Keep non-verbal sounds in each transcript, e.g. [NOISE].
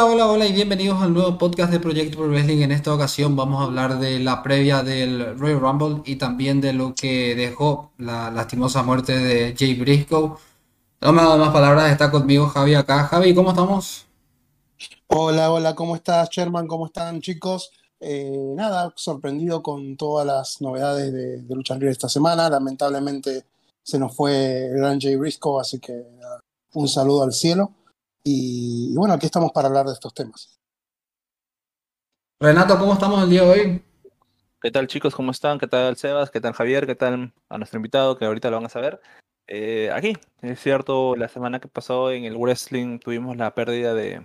Hola, hola, hola y bienvenidos al nuevo podcast de Proyecto Pro Wrestling. En esta ocasión vamos a hablar de la previa del Royal Rumble y también de lo que dejó la lastimosa muerte de Jay Briscoe. No me más palabras, está conmigo Javi acá. Javi, ¿cómo estamos? Hola, hola, ¿cómo estás, Sherman? ¿Cómo están, chicos? Eh, nada, sorprendido con todas las novedades de, Lucha Libre esta semana. Lamentablemente se nos fue el gran Jay Briscoe, así que un saludo al cielo. Y, y bueno, aquí estamos para hablar de estos temas. Renato, ¿cómo estamos el día de hoy? ¿Qué tal chicos? ¿Cómo están? ¿Qué tal Sebas? ¿Qué tal Javier? ¿Qué tal a nuestro invitado que ahorita lo van a saber? Eh, aquí, es cierto, la semana que pasó en el wrestling tuvimos la pérdida de,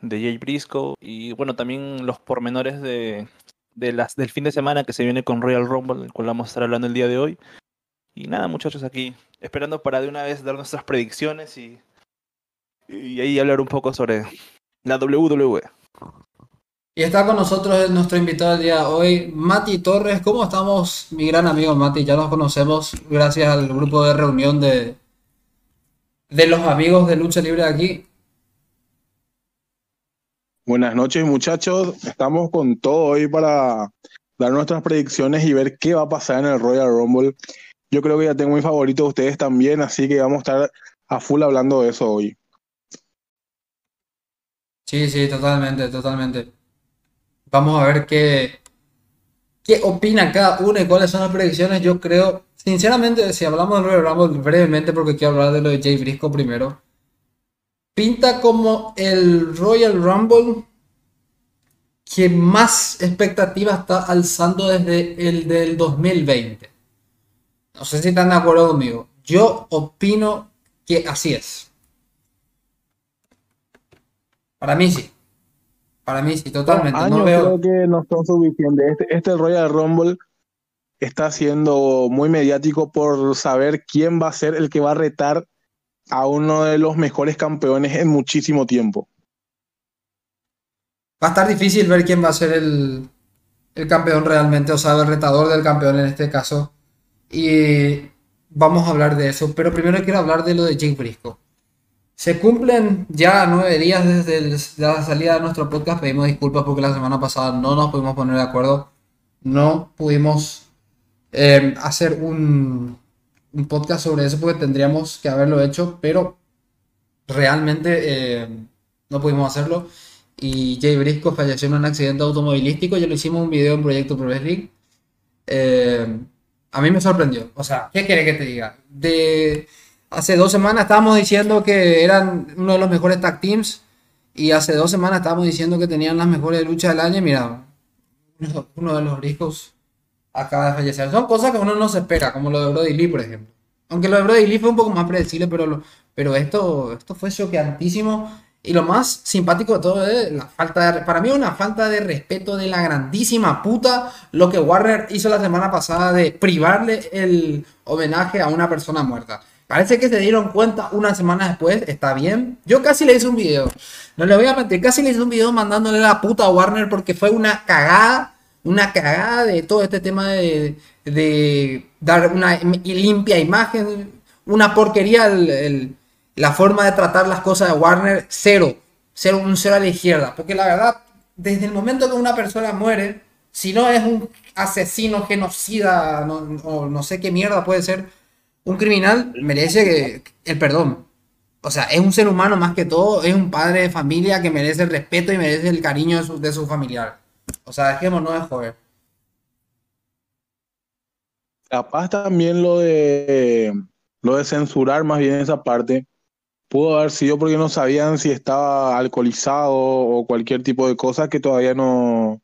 de Jay Briscoe y bueno, también los pormenores de, de las, del fin de semana que se viene con Royal Rumble, del cual vamos a estar hablando el día de hoy. Y nada, muchachos, aquí esperando para de una vez dar nuestras predicciones y, y ahí hablar un poco sobre la WWE. Y está con nosotros nuestro invitado del día de hoy, Mati Torres. ¿Cómo estamos, mi gran amigo Mati? Ya nos conocemos gracias al grupo de reunión de, de los amigos de Lucha Libre aquí. Buenas noches muchachos, estamos con todo hoy para dar nuestras predicciones y ver qué va a pasar en el Royal Rumble. Yo creo que ya tengo mi favorito, ustedes también, así que vamos a estar a full hablando de eso hoy. Sí, sí, totalmente, totalmente. Vamos a ver qué, qué opinan cada uno y cuáles son las predicciones. Yo creo, sinceramente, si hablamos del Royal Rumble brevemente, porque quiero hablar de lo de Jay Briscoe primero. Pinta como el Royal Rumble que más expectativa está alzando desde el del 2020. No sé si están de acuerdo conmigo. Yo opino que así es. Para mí sí. Para mí sí, totalmente. Años No veo. creo que no son suficientes. Este, este Royal Rumble está siendo muy mediático por saber quién va a ser el que va a retar a uno de los mejores campeones en muchísimo tiempo. Va a estar difícil ver quién va a ser el, el campeón realmente, o sea, el retador del campeón en este caso. Y vamos a hablar de eso. Pero primero quiero hablar de lo de Jake Briscoe. Se cumplen ya nueve días desde la salida de nuestro podcast. Pedimos disculpas porque la semana pasada no nos pudimos poner de acuerdo. No pudimos eh, hacer un, un podcast sobre eso porque tendríamos que haberlo hecho, pero realmente eh, no pudimos hacerlo. Y Jay Briscoe falleció en un accidente automovilístico. Ya lo hicimos un video en Proyecto Pro Wrestling. Eh, a mí me sorprendió. O sea, ¿qué quiere que te diga? De hace dos semanas estábamos diciendo que eran uno de los mejores tag teams. Y hace dos semanas estábamos diciendo que tenían las mejores luchas del año. Y mira, uno de los Briscoes acaba de fallecer. Son cosas que uno no se espera, como lo de Brody Lee, por ejemplo. Aunque lo de Brody Lee fue un poco más predecible, pero, lo- pero esto, esto fue choqueantísimo. Y lo más simpático de todo es la falta de, para mí una falta de respeto de la grandísima puta lo que Warner hizo la semana pasada de privarle el homenaje a una persona muerta. Parece que se dieron cuenta una semana después, está bien. Yo casi le hice un video, no le voy a mentir, casi le hice un video mandándole la puta a Warner porque fue una cagada, una cagada de todo este tema de, dar una im- limpia imagen, una porquería la forma de tratar las cosas de Warner, cero, cero, un cero a la izquierda. Porque la verdad, desde el momento que una persona muere, si no es un asesino, genocida, no, no sé qué mierda puede ser, un criminal merece el perdón. O sea, es un ser humano más que todo, es un padre de familia que merece el respeto y merece el cariño de su, de su familiar. O sea, dejémonos de joder. Capaz también lo de lo de censurar más bien esa parte pudo haber sido porque no sabían si estaba alcoholizado o cualquier tipo de cosa que todavía no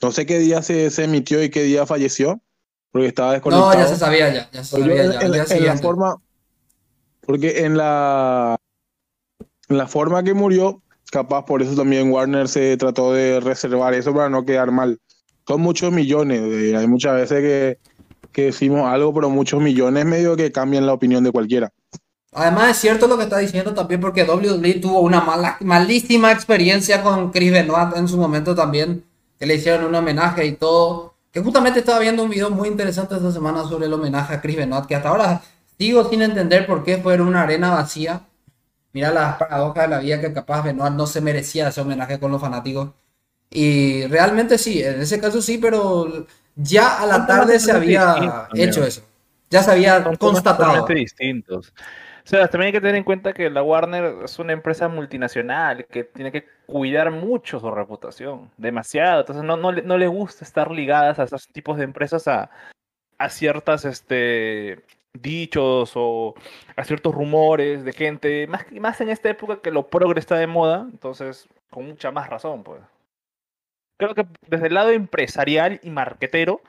no sé qué día se, se emitió y qué día falleció porque estaba desconectado. No, ya se sabía ya, ya se sabía ya, en la- en forma porque en la en la forma que murió capaz por eso también Warner se trató de reservar eso para no quedar mal son muchos millones eh, hay muchas veces que, que decimos algo pero muchos millones medio que cambian la opinión de cualquiera Además es cierto lo que está diciendo también porque WWE tuvo una mala, malísima experiencia con Chris Benoit en su momento también, que le hicieron un homenaje y todo. Que justamente estaba viendo un video muy interesante esta semana sobre el homenaje a Chris Benoit, que hasta ahora sigo sin entender por qué fue una arena vacía. mira las paradojas de la vida que capaz Benoit no se merecía ese homenaje con los fanáticos. Y realmente sí, en ese caso sí, pero ya a la tarde se había hecho eso. Ya se había constatado. distintos. O sea, también hay que tener en cuenta que la Warner es una empresa multinacional que tiene que cuidar mucho su reputación, demasiado. Entonces no, no, no le gusta estar ligadas a esos tipos de empresas a, a ciertas este, dichos o a ciertos rumores de gente, más, más en esta época que lo progre está de moda, entonces con mucha más razón, pues. Creo que desde el lado empresarial y marquetero,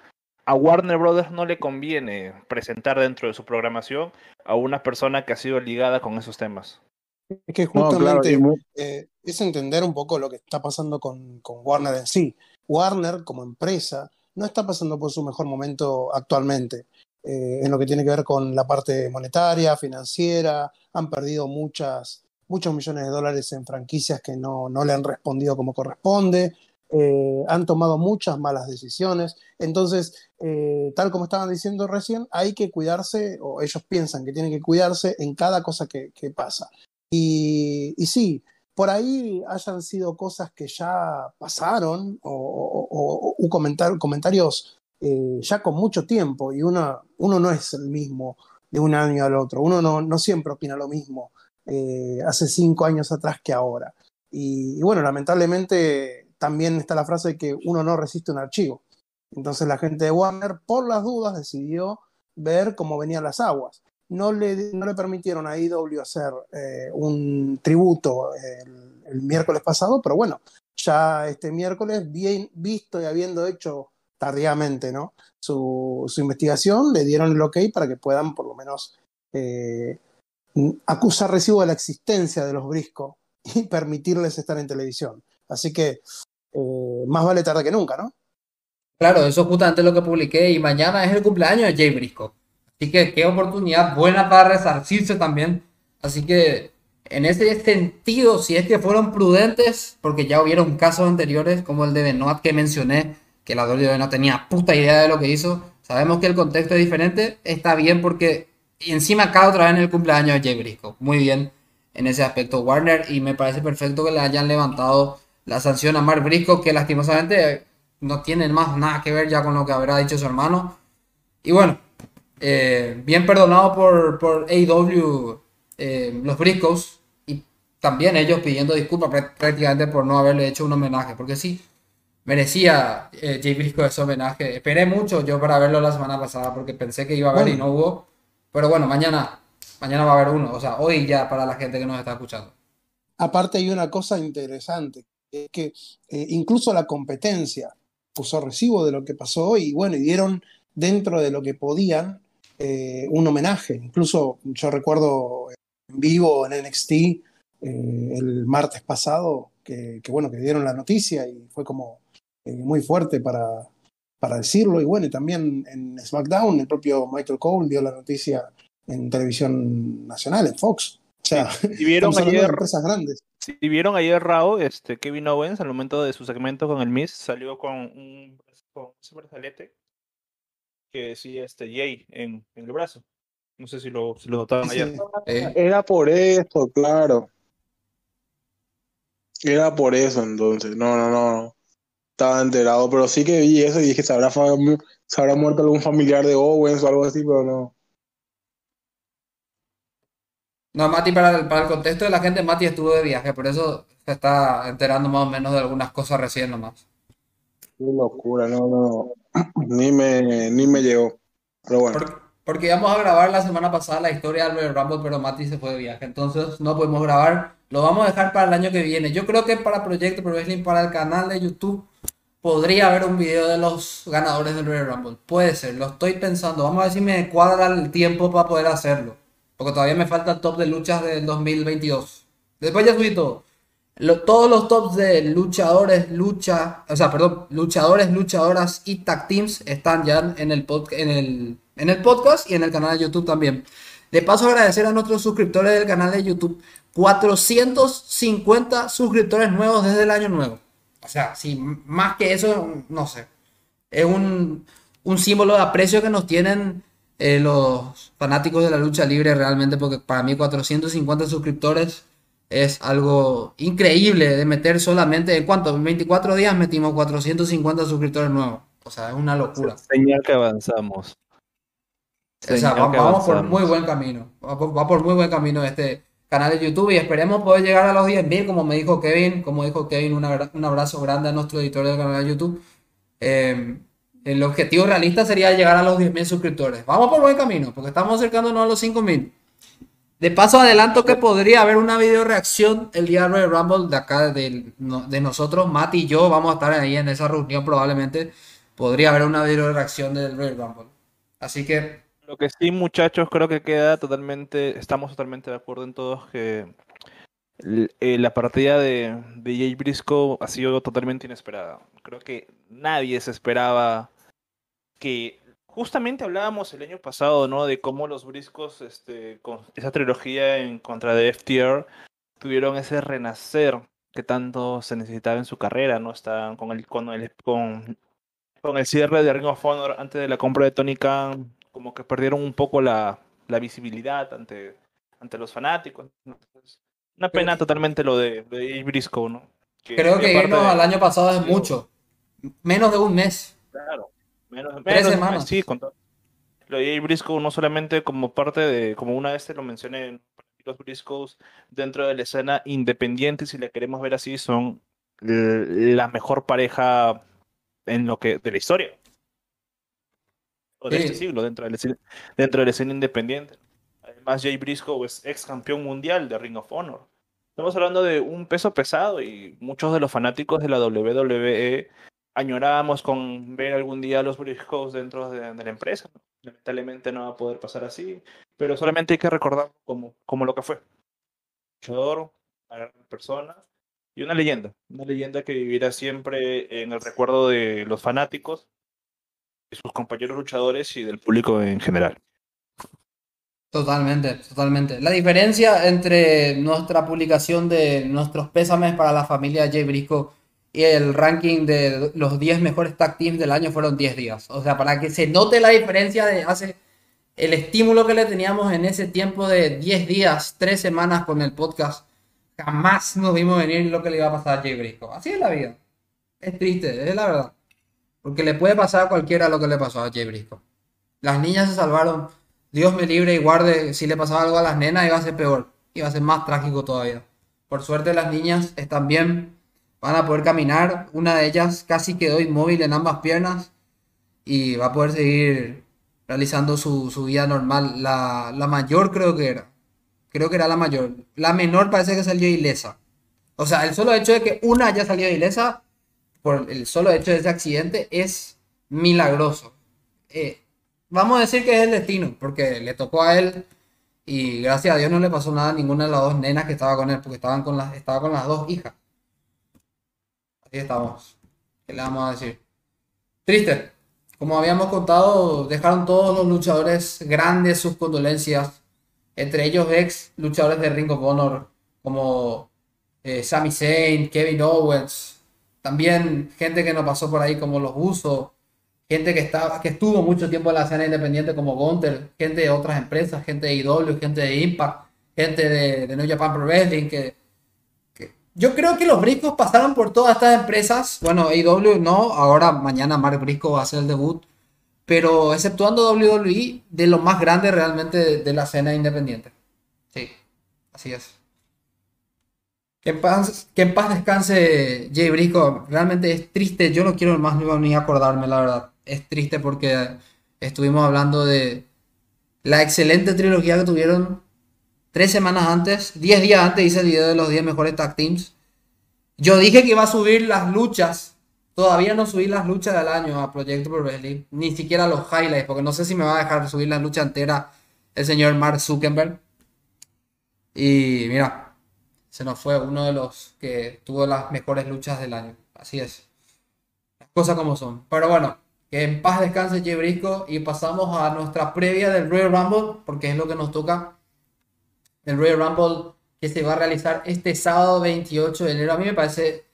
a Warner Brothers no le conviene presentar dentro de su programación a una persona que ha sido ligada con esos temas. Es que justamente eh, es entender un poco lo que está pasando con, con Warner en sí. Warner como empresa no está pasando por su mejor momento actualmente. Eh, en lo que tiene que ver con la parte monetaria, financiera, han perdido muchas, muchos millones de dólares en franquicias que no, no le han respondido como corresponde, eh, han tomado muchas malas decisiones. Entonces, eh, tal como estaban diciendo recién, hay que cuidarse, o ellos piensan que tienen que cuidarse en cada cosa que, pasa. Y, sí, por ahí hayan sido cosas que ya pasaron o, o, o comentar, comentarios eh, ya con mucho tiempo y uno, no es el mismo de un año al otro, uno no, siempre opina lo mismo hace cinco años atrás que ahora. Y, bueno, lamentablemente también está la frase de que uno no resiste un archivo. Entonces la gente de Warner, por las dudas, decidió ver cómo venían las aguas. No le, no le permitieron a IW hacer eh, un tributo el, el, miércoles pasado, pero bueno, ya este miércoles, bien visto y habiendo hecho tardíamente ¿no? su, su, investigación, le dieron el ok para que puedan por lo menos eh, acusar recibo de la existencia de los briscos y [LAUGHS] permitirles estar en televisión. Así que eh, más vale tarde que nunca, ¿no? Claro, eso es justamente lo que publiqué y mañana es el cumpleaños de Jay Brisco. Así que qué oportunidad buena para resarcirse también. Así que en ese sentido, si es que fueron prudentes, porque ya hubieron casos anteriores como el de Benoit que mencioné, que la WWE no tenía puta idea de lo que hizo. Sabemos que el contexto es diferente. Está bien porque encima cada otra vez en el cumpleaños de Jay Briscoe. Muy bien en ese aspecto Warner y me parece perfecto que le hayan levantado la sanción a Mark Briscoe que lastimosamente no tiene más nada que ver ya con lo que habrá dicho su hermano. Y bueno, eh, bien perdonado por, por AEW eh, los Briscoes y también ellos pidiendo disculpas prácticamente por no haberle hecho un homenaje. Porque sí, merecía eh, Jay Briscoe ese homenaje. Esperé mucho yo para verlo la semana pasada porque pensé que iba a haber bueno. y no hubo. Pero bueno, mañana, mañana va a haber uno. O sea, hoy ya para la gente que nos está escuchando. Aparte hay una cosa interesante, es que eh, incluso la competencia puso recibo de lo que pasó y bueno, y dieron dentro de lo que podían eh, un homenaje. Incluso yo recuerdo en vivo en NXT eh, el martes pasado que, bueno, que dieron la noticia y fue como muy fuerte para, para decirlo. Y bueno, y también en SmackDown el propio Michael Cole dio la noticia en televisión nacional, en Fox. O sea, si [LAUGHS] vieron ayer, empresas grandes. Si vieron ayer Raw, este, Kevin Owens, al momento de su segmento con el Miz, salió con un, con un brazalete que decía este Jay en, en, el brazo. No sé si lo, si lo notaron sí. ayer. Eh. Era por eso, claro. Era por eso entonces. No, no, no estaba enterado, pero sí que vi eso y dije, ¿se habrá, se habrá muerto algún familiar de Owens o algo así? Pero no. No, Mati, para el, para el contexto de la gente, Mati estuvo de viaje, por eso se está enterando más o menos de algunas cosas recién nomás. Qué locura, no, no, [CLEARS THROAT] ni me, ni me llegó. Pero bueno. Porque, porque íbamos a grabar la semana pasada la historia de Albert Rumble, pero Mati se fue de viaje, entonces no podemos grabar. Lo vamos a dejar para el año que viene. Yo creo que para Proyecto Pro Wrestling, para el canal de YouTube, podría haber un video de los ganadores del Royal Rumble. Puede ser, lo estoy pensando. Vamos a ver si me cuadra el tiempo para poder hacerlo. Porque todavía me falta el top de luchas del 2022. Después ya subí todo. Todos los tops de luchadores, lucha, o sea, perdón, luchadores, luchadoras y tag teams están ya en el, podcast y en el canal de YouTube también. De paso, agradecer a nuestros suscriptores del canal de YouTube. 450 suscriptores nuevos desde el año nuevo. O sea, sí, más que eso, no sé. Es un símbolo de aprecio que nos tienen eh, los fanáticos de la lucha libre realmente, porque para mí 450 suscriptores es algo increíble de meter solamente, ¿en cuánto? En 24 días metimos 450 suscriptores nuevos. O sea, es una locura. Señal que avanzamos. O sea, Señal va- que vamos por avanzamos. muy buen camino. Va por, va por muy buen camino este canal de YouTube y esperemos poder llegar a los 10.000, como me dijo Kevin. Como dijo Kevin, una un abrazo grande a nuestro editor del canal de YouTube. Eh, el objetivo realista sería llegar a los 10.000 suscriptores. Vamos por buen camino, porque estamos acercándonos a los 5.000. De paso, adelanto que podría haber una video reacción el día de Rumble de acá, de, no- de nosotros, Mati y yo, vamos a estar ahí en esa reunión probablemente. Podría haber una video reacción del Royal Rumble. Así que Lo que sí, muchachos, creo que queda totalmente, estamos totalmente de acuerdo en todos que eh, la partida de, de Jay Briscoe ha sido totalmente inesperada. Creo que nadie se esperaba que justamente hablábamos el año pasado, ¿no? De cómo los Briscos, este, con esa trilogía en contra de FTR, tuvieron ese renacer que tanto se necesitaba en su carrera, ¿no? Estaban con el, con el, con, con el cierre de Ring of Honor antes de la compra de Tony Khan, como que perdieron un poco la, la visibilidad ante, ante los fanáticos. Entonces, una pena totalmente lo de, de Briscoe, ¿no? Creo que irnos de- al año pasado es mucho. Menos de un mes. Claro, menos, Tres menos, semanas. Sí, con todo. Lo de Jay Briscoe no solamente como parte de, como una vez te lo mencioné, los Briscoes dentro de la escena independiente, si la queremos ver así, son la mejor pareja en lo que de la historia. O de Sí. este siglo, dentro de la escena, dentro de la escena independiente. Además, Jay Briscoe es ex campeón mundial de Ring of Honor. Estamos hablando de un peso pesado y muchos de los fanáticos de la WWE añorábamos con ver algún día a los Briscoes dentro de, de la empresa. ¿no? Lamentablemente no va a poder pasar así, pero solamente hay que recordar como, como lo que fue. Luchador, persona y una leyenda. Una leyenda que vivirá siempre en el recuerdo de los fanáticos, de sus compañeros luchadores y del público en general. Totalmente, totalmente. La diferencia entre nuestra publicación de nuestros pésames para la familia Jay Briscoe y el ranking de los 10 mejores tag teams del año fueron 10 días. O sea, para que se note la diferencia de hace el estímulo que le teníamos en ese tiempo de 10 días, 3 semanas con el podcast, jamás nos vimos venir lo que le iba a pasar a Jay Briscoe. Así es la vida. Es triste, es la verdad. Porque le puede pasar a cualquiera lo que le pasó a Jay Briscoe. Las niñas se salvaron. Dios me libre y guarde. Si le pasaba algo a las nenas iba a ser peor. Iba a ser más trágico todavía. Por suerte las niñas están bien. Van a poder caminar. Una de ellas casi quedó inmóvil en ambas piernas. Y va a poder seguir realizando su, su vida normal. La, la mayor creo que era. Creo que era la mayor. La menor parece que salió ilesa. O sea, el solo hecho de que una haya salido ilesa por el solo hecho de ese accidente es milagroso. Eh, vamos a decir que es el destino, porque le tocó a él y gracias a Dios no le pasó nada a ninguna de las dos nenas que estaba con él, porque estaban con las, estaba con las dos hijas. Estamos. ¿Qué le vamos a decir? Triste. Como habíamos contado, dejaron todos los luchadores grandes sus condolencias, entre ellos ex luchadores de Ring of Honor, como eh, Sami Zayn, Kevin Owens, también gente que nos pasó por ahí como los Usos, gente que, estaba, que estuvo mucho tiempo en la escena independiente como Gunter, gente de otras empresas, gente de IW, gente de Impact, gente de, de New Japan Pro Wrestling, que- yo creo que los Briscos pasaron por todas estas empresas, bueno, IW no, ahora mañana Mark Briscoe va a hacer el debut, pero exceptuando WWE, de lo más grande realmente de, de la escena independiente. Sí, así es. Que en paz, que en paz descanse Jay Briscoe. Realmente es triste. Yo no quiero más ni acordarme, la verdad. Es triste porque estuvimos hablando de la excelente trilogía que tuvieron tres semanas antes. Diez días antes hice el video de los 10 mejores tag teams. Yo dije que iba a subir las luchas. Todavía no subí las luchas del año a Proyecto Pro Wrestling. Ni siquiera los highlights. Porque no sé si me va a dejar subir la lucha entera el señor Mark Zuckerberg. Y mira, se nos fue uno de los que tuvo las mejores luchas del año. Así es. Las cosas como son. Pero bueno, que en paz descanse Jay Briscoe y pasamos a nuestra previa del Royal Rumble, porque es lo que nos toca. El Royal Rumble que se va a realizar este sábado 28 de enero. A mí me parece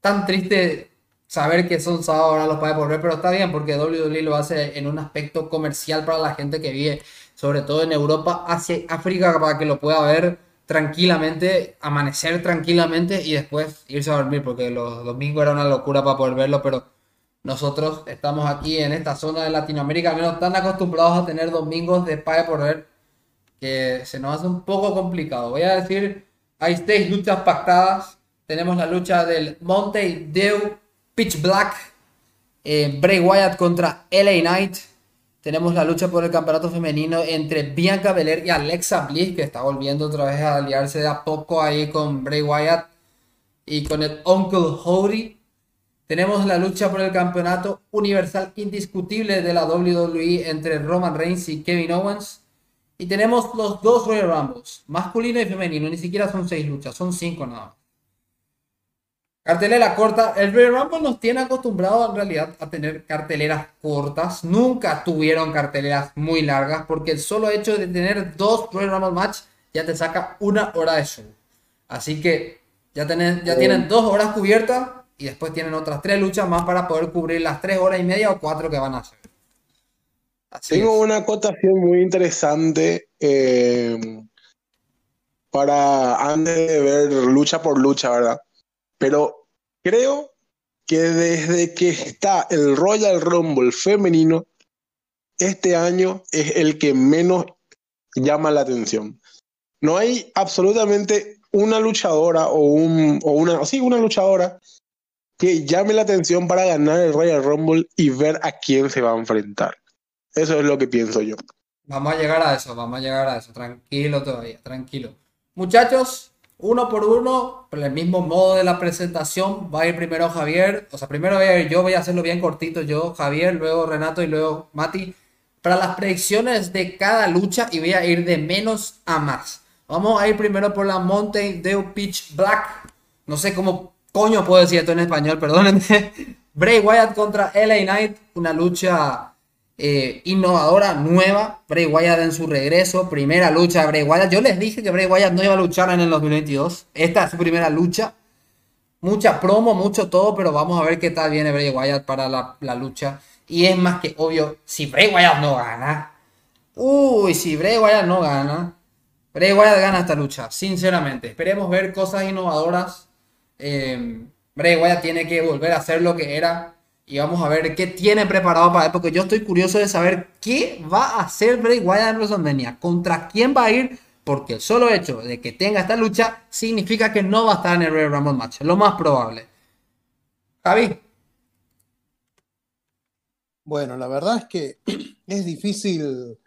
tan triste saber que son sábados ahora los paga por ver, pero está bien porque WWE lo hace en un aspecto comercial para la gente que vive, sobre todo en Europa, Asia, África, para que lo pueda ver tranquilamente, amanecer tranquilamente y después irse a dormir, porque los domingos era una locura para poder verlo, pero nosotros estamos aquí en esta zona de Latinoamérica, al menos tan acostumbrados a tener domingos de paga por ver, que se nos hace un poco complicado. Voy a decir, hay seis luchas pactadas. Tenemos la lucha del Monte Dew Pitch Black, eh, Bray Wyatt contra LA Knight. Tenemos la lucha por el campeonato femenino entre Bianca Belair y Alexa Bliss, que está volviendo otra vez a aliarse de a poco ahí con Bray Wyatt y con el Uncle Howdy. Tenemos la lucha por el campeonato universal indiscutible de la WWE entre Roman Reigns y Kevin Owens. Y tenemos los dos Royal Rumbles, masculino y femenino. Ni siquiera son seis luchas, son cinco nada más. Cartelera corta. El Royal Rumble nos tiene acostumbrados en realidad a tener carteleras cortas. Nunca tuvieron carteleras muy largas porque el solo hecho de tener dos Royal Rumble match ya te saca una hora de show. Así que ya, tienen, ya tienen dos horas cubiertas y después tienen otras tres luchas más para poder cubrir las tres horas y media o cuatro que van a hacer. Así Tengo es. una acotación muy interesante eh, para antes de ver lucha por lucha, ¿verdad? Pero creo que desde que está el Royal Rumble femenino, este año es el que menos llama la atención. No hay absolutamente una luchadora o, un, o una, sí, una luchadora que llame la atención para ganar el Royal Rumble y ver a quién se va a enfrentar. Eso es lo que pienso yo. Vamos a llegar a eso, vamos a llegar a eso. Tranquilo todavía, tranquilo. Muchachos, uno por uno, por el mismo modo de la presentación, va a ir primero Javier, o sea, primero voy a ir yo, voy a hacerlo bien cortito yo, Javier, luego Renato y luego Mati, para las predicciones de cada lucha y voy a ir de menos a más. Vamos a ir primero por la Mountain Dew Pitch Black, no sé cómo coño puedo decir esto en español, perdónenme. [LAUGHS] Bray Wyatt contra LA Knight, una lucha eh, innovadora, nueva. Bray Wyatt en su regreso, primera lucha de Bray Wyatt. Yo les dije que Bray Wyatt no iba a luchar en el 2022. Esta es su primera lucha. Mucha promo, mucho todo, pero vamos a ver qué tal viene Bray Wyatt para la, lucha. Y es más que obvio, si Bray Wyatt no gana, uy, si Bray Wyatt no gana, Bray Wyatt gana esta lucha, sinceramente. Esperemos ver cosas innovadoras. Eh, Bray Wyatt tiene que volver a hacer lo que era y vamos a ver qué tiene preparado para él, porque yo estoy curioso de saber qué va a hacer Bray Wyatt en WrestleMania, contra quién va a ir, porque el solo hecho de que tenga esta lucha significa que no va a estar en el Royal Rumble match, lo más probable. Javi. Bueno, la verdad es que [CLEARS THROAT] es difícil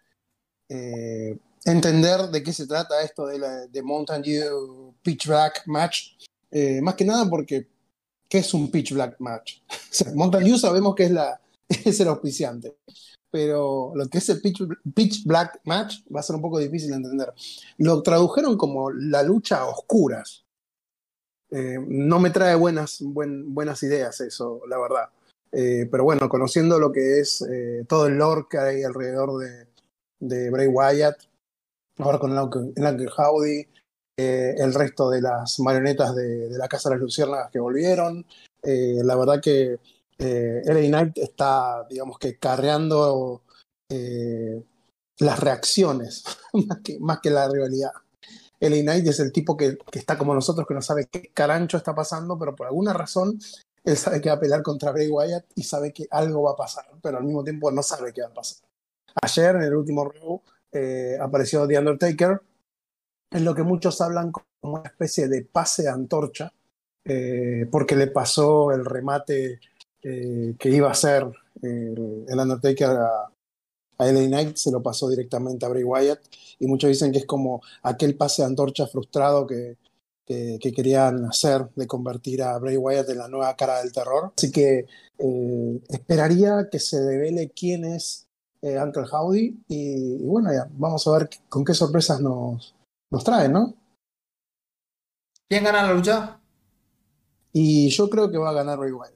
eh, entender de qué se trata esto de, la, de Mountain Dew Pitch Black Match, eh, más que nada porque ¿qué es un pitch black match? [LAUGHS] O sea, sabemos que es, la, [LAUGHS] es el auspiciante, pero lo que es el pitch, pitch, black match va a ser un poco difícil de entender. Lo tradujeron como la lucha a oscuras. Eh, no me trae buenas, buen, buenas ideas eso, la verdad. Eh, pero bueno, conociendo lo que es eh, todo el lore que hay alrededor de, de Bray Wyatt, ahora con el Howdy, eh, el resto de las marionetas de, la Casa de las Luciérnagas que volvieron. Eh, la verdad que eh, LA Knight está, digamos que, carreando eh, las reacciones [LAUGHS] más, que, más que la rivalidad. LA Knight es el tipo que, que, está como nosotros, que no sabe qué carancho está pasando, pero por alguna razón él sabe que va a pelear contra Bray Wyatt y sabe que algo va a pasar, pero al mismo tiempo no sabe qué va a pasar. Ayer, en el último review, apareció The Undertaker, es lo que muchos hablan como una especie de pase de antorcha, eh, porque le pasó el remate eh, que iba a hacer el, el Undertaker a, LA Knight, se lo pasó directamente a Bray Wyatt, y muchos dicen que es como aquel pase de antorcha frustrado que, que, que querían hacer de convertir a Bray Wyatt en la nueva cara del terror. Así que eh, esperaría que se revele quién es eh, Uncle Howdy, y, y bueno, ya, vamos a ver con qué sorpresas nos, nos traen, ¿no? ¿Quién gana la lucha? Y yo creo que va a ganar Ray Wyatt.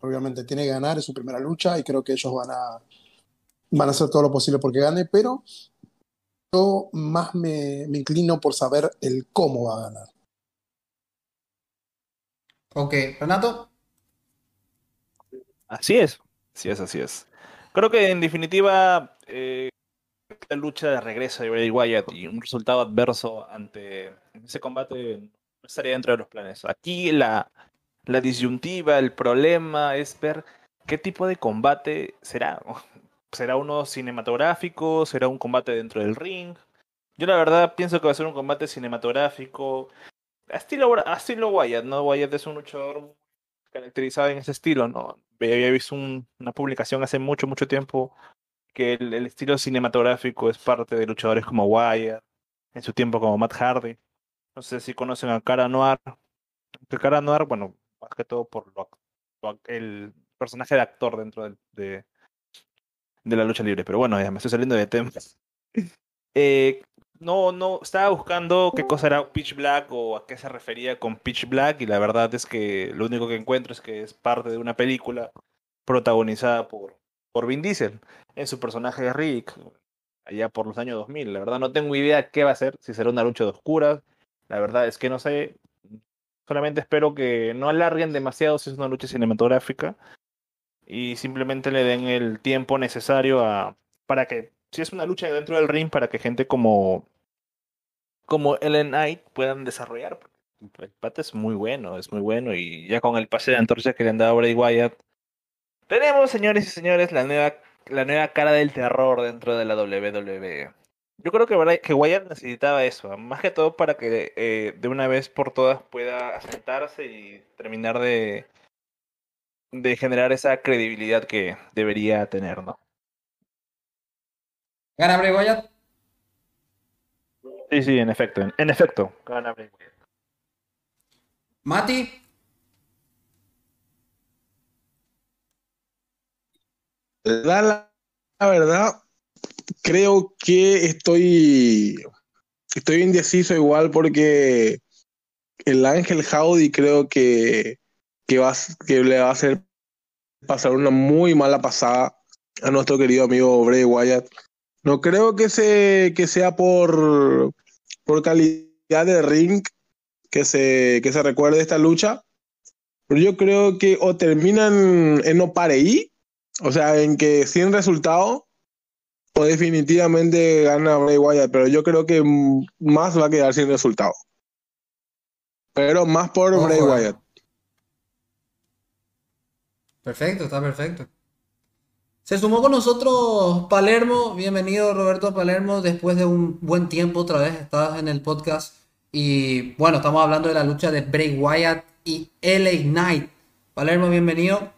Obviamente tiene que ganar, es su primera lucha y creo que ellos van a, van a hacer todo lo posible porque gane, pero yo más me, me inclino por saber el cómo va a ganar. Ok, Renato. Así es, así es, así es. Creo que en definitiva, eh, la lucha de regreso de Bray Wyatt y un resultado adverso ante ese combate no estaría dentro de los planes. Aquí la, la disyuntiva, el problema es ver qué tipo de combate será. [LAUGHS] ¿Será uno cinematográfico? ¿Será un combate dentro del ring? Yo la verdad pienso que va a ser un combate cinematográfico. A estilo, estilo Wyatt, ¿no? Wyatt es un luchador caracterizado en ese estilo, ¿no? Había visto un, una publicación hace mucho, mucho tiempo que el, estilo cinematográfico es parte de luchadores como Wyatt, en su tiempo como Matt Hardy. No sé si conocen a Cara Noir. Que Cara Noir, bueno, más que todo por lo, el personaje de actor dentro de, de, la lucha libre. Pero bueno, ya me estoy saliendo de tema. [LAUGHS] Eh, no, no, estaba buscando qué cosa era Pitch Black o a qué se refería con Pitch Black y la verdad es que lo único que encuentro es que es parte de una película protagonizada por, por Vin Diesel en su personaje de Rick, allá por los años 2000. La verdad no tengo idea qué va a ser, si será una lucha de oscuras. La verdad es que no sé. Solamente espero que no alarguen demasiado si es una lucha cinematográfica y simplemente le den el tiempo necesario a para que si es una lucha dentro del ring para que gente como como Ellen Knight puedan desarrollar. El pata es muy bueno, es muy bueno y ya con el pase de antorcha que le han dado a Bray Wyatt tenemos, señores y señores, la nueva, la nueva cara del terror dentro de la WWE. Yo creo que, que Wyatt necesitaba eso, más que todo para que eh, de una vez por todas pueda asentarse y terminar de, de generar esa credibilidad que debería tener, ¿no? ¿Gana Bray Wyatt? Sí, sí, en efecto, en, en efecto, gana Bray Wyatt. Mati. La, verdad, creo que estoy, estoy indeciso igual porque el Ángel Howdy creo que, que, va, que le va a hacer pasar una muy mala pasada a nuestro querido amigo Bray Wyatt. No creo que, se, que sea por, por calidad de ring que se, que se recuerde esta lucha, pero yo creo que o terminan en no pareí o sea, en que sin resultado, o definitivamente gana Bray Wyatt, pero yo creo que más va a quedar sin resultado. Pero más por Bray eh. Wyatt. Perfecto, está perfecto. Se sumó con nosotros Palermo. Bienvenido Roberto Palermo. Después de un buen tiempo otra vez estás en el podcast. Y bueno, estamos hablando de la lucha de Bray Wyatt y LA Knight. Palermo, bienvenido.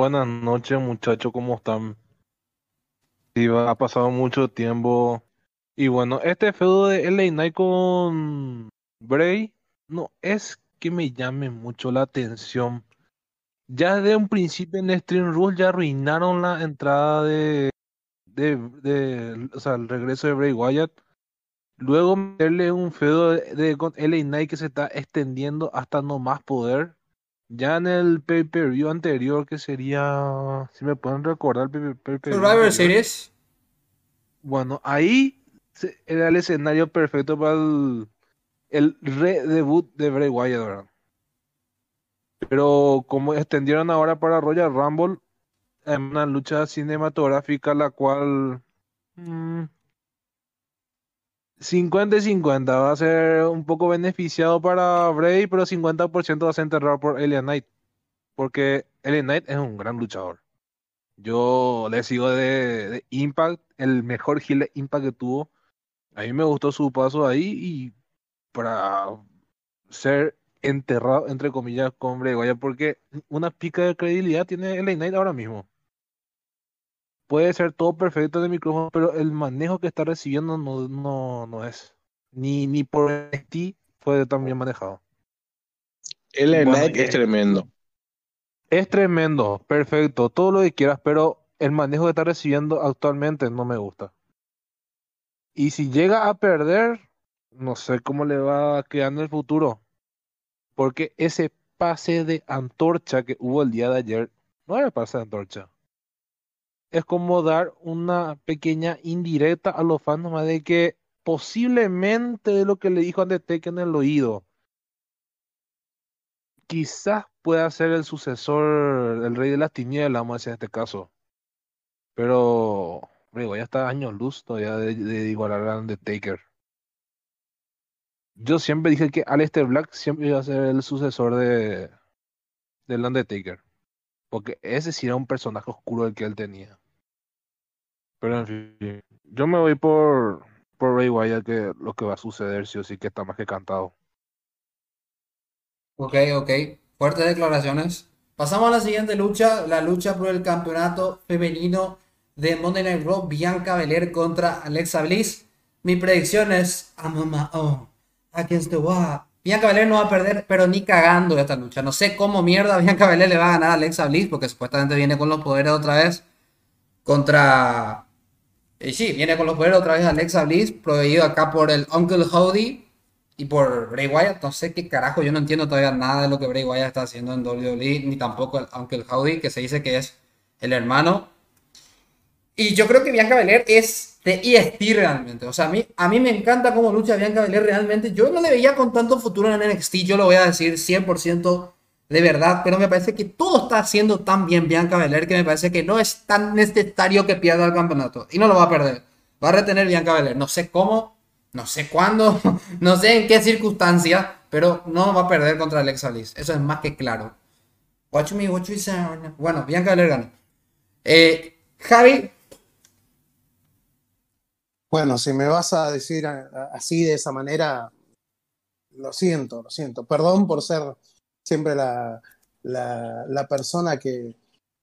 Buenas noches, muchachos, ¿cómo están? Sí, ha pasado mucho tiempo. Y bueno, este feudo de LA Knight con Bray no es que me llame mucho la atención. Ya desde un principio en Extreme Rules ya arruinaron la entrada de, de, de- o sea, el regreso de Bray Wyatt. Luego meterle un feudo de, de- con LA Knight que se está extendiendo hasta no más poder. Ya en el pay-per-view anterior, que sería, si me pueden recordar el pay- pay-per-view Survivor. Series. Bueno, ahí era el escenario perfecto para el, el re-debut de Bray Wyatt, ¿verdad? Pero como extendieron ahora para Royal Rumble, es una lucha cinematográfica la cual mm, 50 y 50 va a ser un poco beneficiado para Bray, pero 50% va a ser enterrado por LA Knight, porque LA Knight es un gran luchador. Yo le sigo de, Impact, el mejor heel de Impact que tuvo. A mí me gustó su paso ahí y para ser enterrado, entre comillas, con Bray Wyatt, porque una pica de credibilidad tiene LA Knight ahora mismo. Puede ser todo perfecto en el micrófono, pero el manejo que está recibiendo no, no, no es. Ni, ni por NXT fue tan bien manejado. El Bueno, y- es tremendo. Es tremendo, perfecto, todo lo que quieras, pero el manejo que está recibiendo actualmente no me gusta. Y si llega a perder, no sé cómo le va a quedar en el futuro. Porque ese pase de antorcha que hubo el día de ayer no era pase de antorcha. Es como dar una pequeña indirecta a los fans de que posiblemente lo que le dijo Undertaker en el oído, quizás pueda ser el sucesor, el rey de las tinieblas, vamos a decir en este caso. Pero Bray Wyatt está años luz todavía de, de igualar a Undertaker. Yo siempre dije que Aleister Black siempre iba a ser el sucesor de del Undertaker. Porque ese sí era un personaje oscuro el que él tenía. Pero en fin, yo me voy por, por Bray Wyatt, que lo que va a suceder sí o sí que está más que cantado. Ok, ok. Fuertes declaraciones. Pasamos a la siguiente lucha, la lucha por el campeonato femenino de Monday Night Raw, Bianca Belair contra Alexa Bliss. Mi predicción es I'm on my own, against the wall. Bianca Belair no va a perder, pero ni cagando esta lucha. No sé cómo mierda Bianca Belair le va a ganar a Alexa Bliss, porque supuestamente viene con los poderes otra vez contra... Y sí, viene con los poderes otra vez Alexa Bliss, proveído acá por el Uncle Howdy y por Bray Wyatt. No sé qué carajo, yo no entiendo todavía nada de lo que Bray Wyatt está haciendo en WWE, ni tampoco el Uncle Howdy, que se dice que es el hermano. Y yo creo que Bianca Belair es de EST realmente. O sea, a mí, a mí me encanta cómo lucha Bianca Belair realmente. Yo no le veía con tanto futuro en NXT, yo lo voy a decir 100% de verdad, pero me parece que todo está haciendo tan bien Bianca Belair que me parece que no es tan necesario que pierda el campeonato. Y no lo va a perder. Va a retener Bianca Belair. No sé cómo, no sé cuándo, [LAUGHS] no sé en qué circunstancia, pero no va a perder contra Alexa Bliss. Eso es más que claro. Watch me, watch me. Bueno, Bianca Belair gana. Eh, Javi, Bueno, si me vas a decir así de esa manera, lo siento, lo siento. Perdón por ser siempre la, la, la persona que,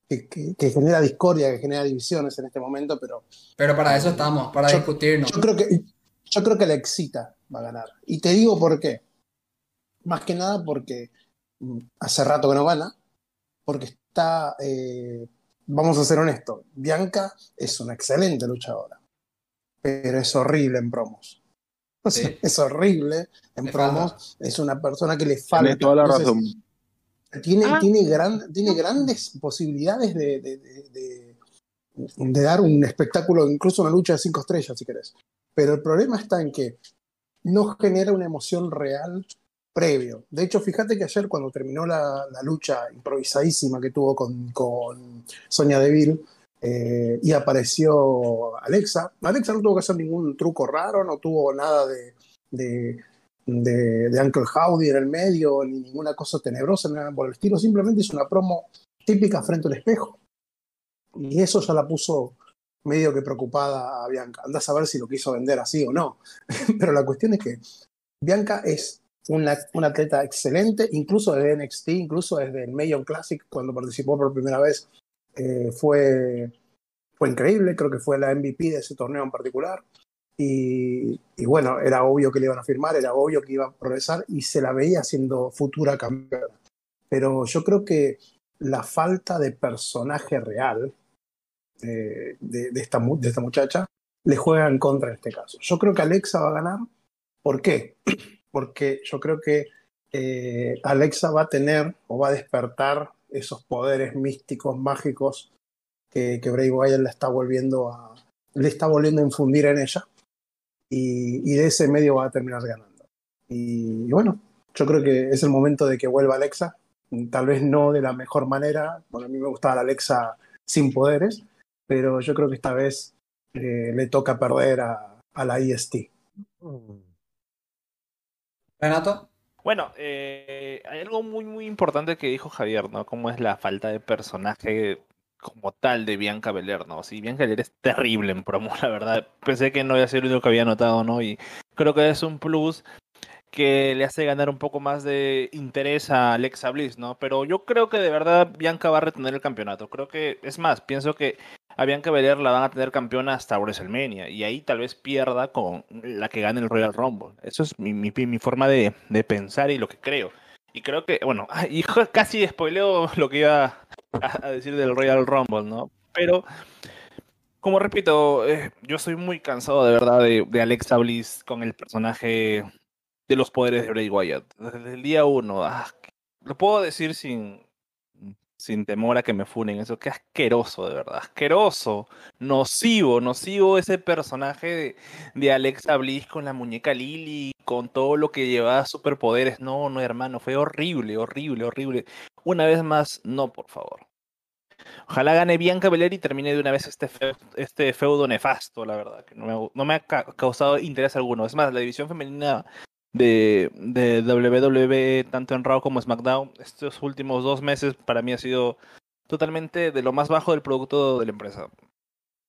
que, genera discordia, que genera divisiones en este momento, pero pero para eso estamos, para Yo- discutirnos. yo creo que, yo creo que la excita va a ganar. Y te digo por qué. Más que nada porque mm, hace rato que no gana, porque está, eh, vamos a ser honestos, Bianca es una excelente luchadora, pero es horrible en promos. O sea, Sí. [LAUGHS] Es horrible en Le promos, es una persona que le falta. Tienes toda la Entonces, razón. tiene, Ah. tiene, gran, tiene grandes posibilidades de, de- de- de- de dar un espectáculo, incluso una lucha de cinco estrellas, si querés. Pero el problema está en que no genera una emoción real previo. De hecho, fíjate que ayer cuando terminó la, la lucha improvisadísima que tuvo con, con Sonia Deville eh, y apareció Alexa, Alexa no tuvo que hacer ningún truco raro, no tuvo nada de, de, de, de Uncle Howdy en el medio, ni ninguna cosa tenebrosa, nada por el estilo, simplemente hizo una promo típica frente al espejo. Y eso ya la puso medio que preocupada a Bianca. Anda a saber si lo quiso vender así o no. [LAUGHS] Pero la cuestión es que Bianca es una, una atleta excelente, incluso desde NXT, incluso desde el Mayon Classic, cuando participó por primera vez, eh, fue, fue increíble, creo que fue la MVP de ese torneo en particular. Y, bueno, era obvio que le iban a firmar, era obvio que iba a progresar y se la veía siendo futura campeona. Pero yo creo que la falta de personaje real eh, de esta muchacha le juega en contra en este caso. Yo creo que Alexa va a ganar. ¿Por qué? [CLEARS THROAT] Porque yo creo que eh, Alexa va a tener o va a despertar esos poderes místicos, mágicos que, que Bray Wyatt le está volviendo a, le está volviendo a infundir en ella. Y, y de ese medio va a terminar ganando. Y, bueno, yo creo que es el momento de que vuelva Alexa. Tal vez no de la mejor manera. A mí me gustaba la Alexa sin poderes, pero yo creo que esta vez eh, le toca perder a, a la IST. Renato, Bueno, eh, hay algo muy, muy importante que dijo Javier, ¿no? Como es la falta de personaje como tal de Bianca Belair, ¿no? Sí, Bianca Belair es terrible en promo, [LAUGHS] la verdad. Pensé que no iba a ser el único que había notado, ¿no? Y creo que es un plus que le hace ganar un poco más de interés a Alexa Bliss, ¿no? Pero yo creo que de verdad Bianca va a retener el campeonato. Creo que, es más, pienso que a Bianca Belair la van a tener campeona hasta WrestleMania y ahí tal vez pierda con la que gane el Royal Rumble. Eso es mi, mi, forma de, de pensar y lo que creo. Y creo que, bueno, [LAUGHS] y casi spoileo lo que iba a, a decir del Royal Rumble, ¿no? Pero, como repito, eh, yo estoy muy cansado de verdad de, de Alexa Bliss con el personaje de los poderes de Bray Wyatt. Desde el día uno, ah, lo puedo decir sin, sin temor a que me funen eso, qué asqueroso, de verdad, asqueroso, nocivo, nocivo ese personaje de, de Alexa Bliss con la muñeca Lily, con todo lo que llevaba superpoderes. No, no, hermano, fue horrible, horrible, horrible. Una vez más, no, por favor. Ojalá gane Bianca Belair y termine de una vez este este feudo nefasto, la verdad. Que no me, no me ha ca- causado interés alguno. Es más, la división femenina de, de WWE, tanto en Raw como SmackDown, estos últimos dos meses para mí ha sido totalmente de lo más bajo del producto de la empresa.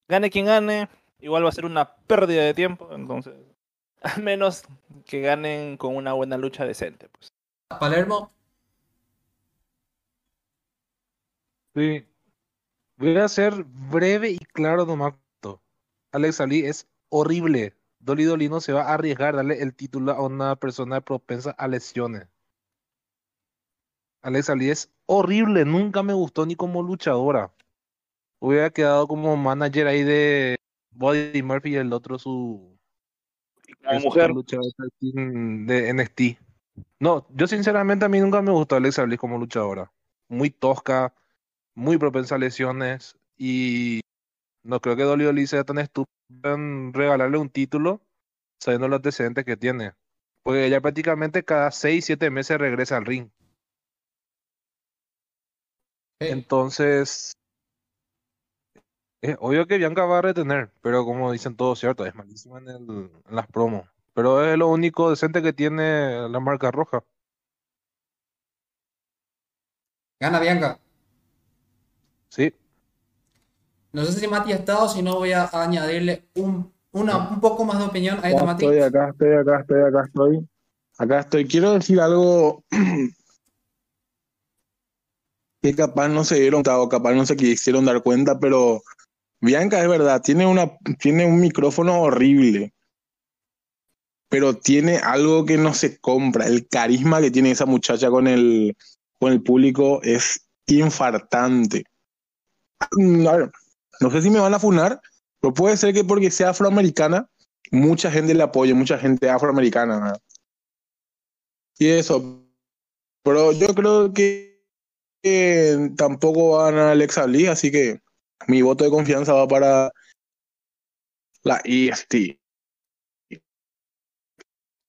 Gane quien gane, igual va a ser una pérdida de tiempo, entonces, [LAUGHS] al menos que ganen con una buena lucha decente. Pues. Palermo, Sí. Voy a ser breve y claro nomás. Alex Ali es horrible. Dolly Dolly no se va a arriesgar a darle el título a una persona propensa a lesiones. Alex Ali es horrible, nunca me gustó ni como luchadora. Hubiera quedado como manager ahí de Buddy Murphy y el otro su Como mujer, luchador tag team de NXT. No, yo sinceramente a mí nunca me gustó Alexa Bliss como luchadora. Muy tosca, muy propensa a lesiones y no creo que Dolly Dolly sea tan estúpida en regalarle un título sabiendo los antecedentes que tiene. Porque ella prácticamente cada 6, 7 meses regresa al ring. Entonces, es obvio que Bianca va a retener, pero como dicen todos, cierto, es malísima en, el- en las promos. Pero es lo único decente que tiene la marca roja. gana Bianca. Sí, No sé si Mati ha estado, si no voy a añadirle un, una, un poco más de opinión. Ahí está Ya Mati. estoy, acá estoy, acá estoy, acá estoy. Acá estoy. Quiero decir algo [CLEARS THROAT] que capaz no se dieron cuenta o capaz no se quisieron dar cuenta, pero Bianca es verdad, tiene una, tiene un micrófono horrible, pero tiene algo que no se compra. El carisma que tiene esa muchacha con el, con el público es infartante. A ver, no sé si me van a funar, pero puede ser que porque sea afroamericana, mucha gente le apoye, mucha gente afroamericana. ¿verdad? Y eso. Pero yo creo que, que tampoco va a ganar Alexa Bliss, así que mi voto de confianza va para la EST.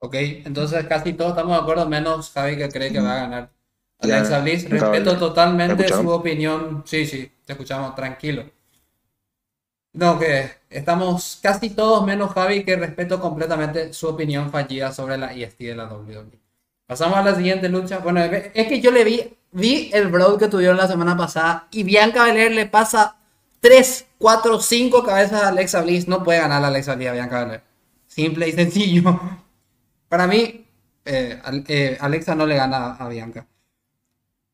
Ok, entonces casi todos estamos de acuerdo, menos Javi que cree que va a ganar Alexa Bliss. Respeto totalmente ¿Me su opinión. Sí, sí, te escuchamos, tranquilo. No, que estamos casi todos menos Javi que respeto completamente su opinión fallida sobre la IST de la WWE. Pasamos a la siguiente lucha. Bueno, es que yo le vi, vi el brawl que tuvieron la semana pasada y Bianca Belair le pasa 3, 4, 5 cabezas a Alexa Bliss. No puede ganar la Alexa Bliss a Bianca Belair. Simple y sencillo. [LAUGHS] Para mí, eh, eh, Alexa no le gana a Bianca.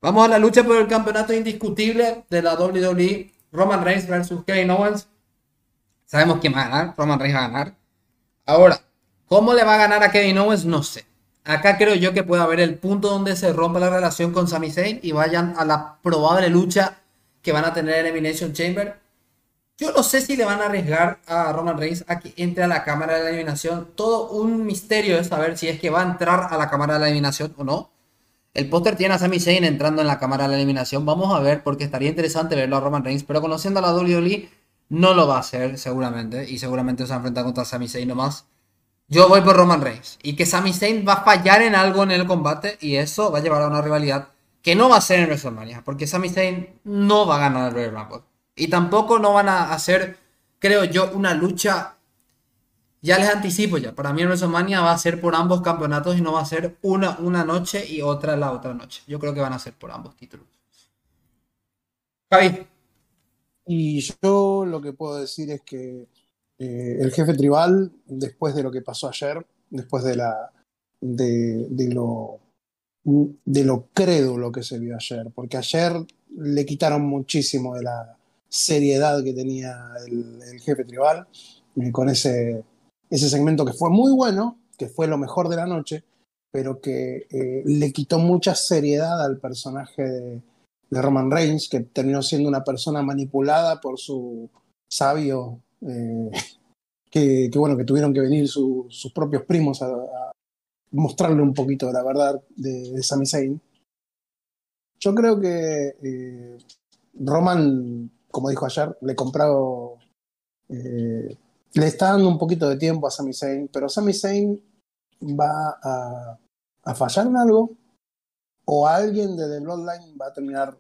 Vamos a la lucha por el campeonato indiscutible de la WWE. Roman Reigns versus Kevin Owens. Sabemos quién va a ganar. Roman Reigns va a ganar. Ahora, ¿cómo le va a ganar a Kevin Owens? No sé. Acá creo yo que puede haber el punto donde se rompa la relación con Sami Zayn y vayan a la probable lucha que van a tener en Elimination Chamber. Yo no sé si le van a arriesgar a Roman Reigns a que entre a la cámara de la eliminación. Todo un misterio es saber si es que va a entrar a la cámara de la eliminación o no. El póster tiene a Sami Zayn entrando en la cámara de la eliminación. Vamos a ver porque estaría interesante verlo a Roman Reigns. Pero conociendo a la WWE, no lo va a hacer seguramente. Y seguramente se va a enfrentar contra Sami Zayn nomás. Yo voy por Roman Reigns. Y que Sami Zayn va a fallar en algo en el combate. Y eso va a llevar a una rivalidad que no va a ser en WrestleMania. Porque Sami Zayn no va a ganar el Royal Rumble. Y tampoco no van a hacer, creo yo, una lucha. Ya les anticipo ya. Para mí en WrestleMania va a ser por ambos campeonatos y no va a ser una, una noche y otra la otra noche. Yo creo que van a ser por ambos títulos. Javi. Y yo lo que puedo decir es que eh, el jefe tribal, después de lo que pasó ayer, después de la de, lo de lo crédulo que se vio ayer, porque ayer le quitaron muchísimo de la seriedad que tenía el, el jefe tribal, eh, con ese, ese segmento que fue muy bueno, que fue lo mejor de la noche, pero que eh, le quitó mucha seriedad al personaje de, de Roman Reigns, que terminó siendo una persona manipulada por su sabio, eh, [LAUGHS] que, bueno, que tuvieron que venir su, sus propios primos a, mostrarle un poquito la verdad de, de Sami Zayn. Yo creo que eh, Roman, como dijo ayer, le comprado, eh, le está dando un poquito de tiempo a Sami Zayn, pero Sami Zayn va a, a fallar en algo o alguien de The Bloodline va a terminar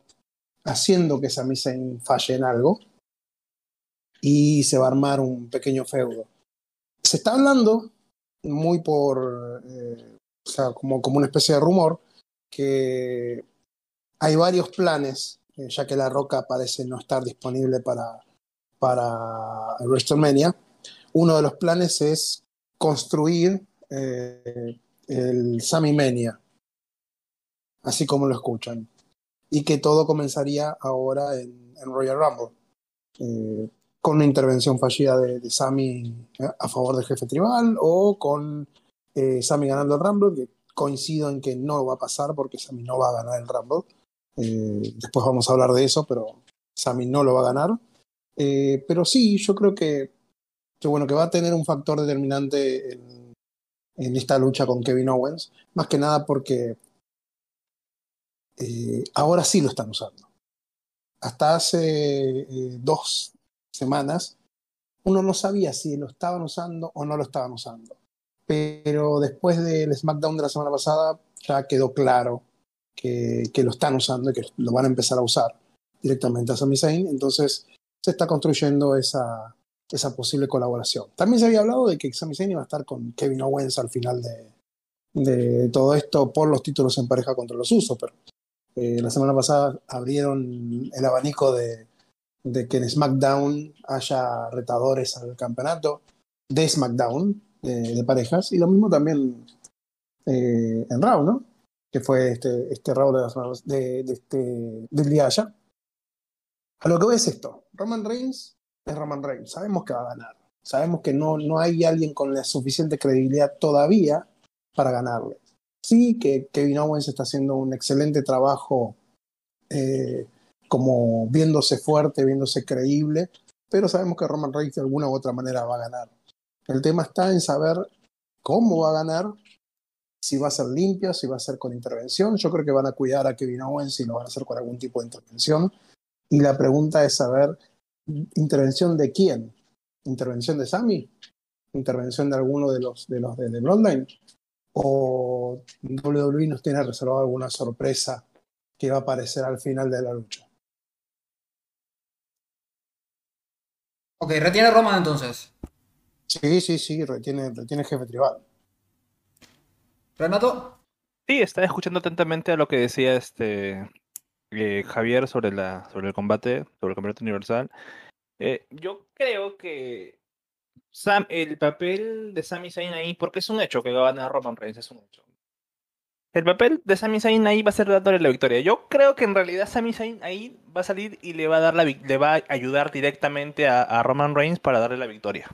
haciendo que Sami Zayn falle en algo y se va a armar un pequeño feudo. Se está hablando muy por, eh, o sea, como, como una especie de rumor, que hay varios planes, eh, ya que La Roca parece no estar disponible para, para WrestleMania. Uno de los planes es construir eh, el Sami Mania, así como lo escuchan, y que todo comenzaría ahora en, Royal Rumble, eh, con una intervención fallida de, de Sami a favor del jefe tribal o con eh, Sami ganando el Rumble, que coincido en que no va a pasar porque Sami no va a ganar el Rumble. Eh, después vamos a hablar de eso, pero Sami no lo va a ganar. Eh, pero sí, yo creo que, bueno, que va a tener un factor determinante en esta lucha con Kevin Owens, más que nada porque eh, ahora sí lo están usando. Hasta hace eh, dos semanas uno no sabía si lo estaban usando o no lo estaban usando. Pero después del SmackDown de la semana pasada ya quedó claro que, que lo están usando y que lo van a empezar a usar directamente a Sami Zayn. Entonces se está construyendo esa, esa posible colaboración. También se había hablado de que Sami Zayn iba a estar con Kevin Owens al final de, de todo esto por los títulos en pareja contra los usos, pero eh, la semana pasada abrieron el abanico de, que en SmackDown haya retadores al campeonato de SmackDown de, parejas y lo mismo también eh, en Raw, ¿no? Que fue este, este Raw de, este, del día allá. A lo que voy es esto: Roman Reigns es Roman Reigns, sabemos que va a ganar. Sabemos que no, no hay alguien con la suficiente credibilidad todavía para ganarle. Sí, que Kevin Owens está haciendo un excelente trabajo eh, como viéndose fuerte, viéndose creíble, pero sabemos que Roman Reigns de alguna u otra manera va a ganar. El tema está en saber cómo va a ganar, si va a ser limpio, si va a ser con intervención. Yo creo que van a cuidar a Kevin Owens y lo van a hacer con algún tipo de intervención. Y la pregunta es saber, ¿intervención de quién? ¿Intervención de Sami? ¿Intervención de alguno de los de, los de, de Bloodline? ¿O WWE nos tiene reservado alguna sorpresa que va a aparecer al final de la lucha? Ok, retiene Roman entonces. Sí, sí, sí, retiene, retiene jefe tribal. ¿Renato? Sí, estaba escuchando atentamente a lo que decía este eh, Javier sobre, la, sobre el combate, sobre el campeonato universal. Eh, yo creo que El papel de Sami Zayn ahí, porque es un hecho que va a ganar Roman Reigns, es un hecho. El papel de Sami Zayn ahí va a ser dándole la victoria. Yo creo que en realidad Sami Zayn ahí va a salir y le va a dar la le va a ayudar directamente a, a Roman Reigns para darle la victoria.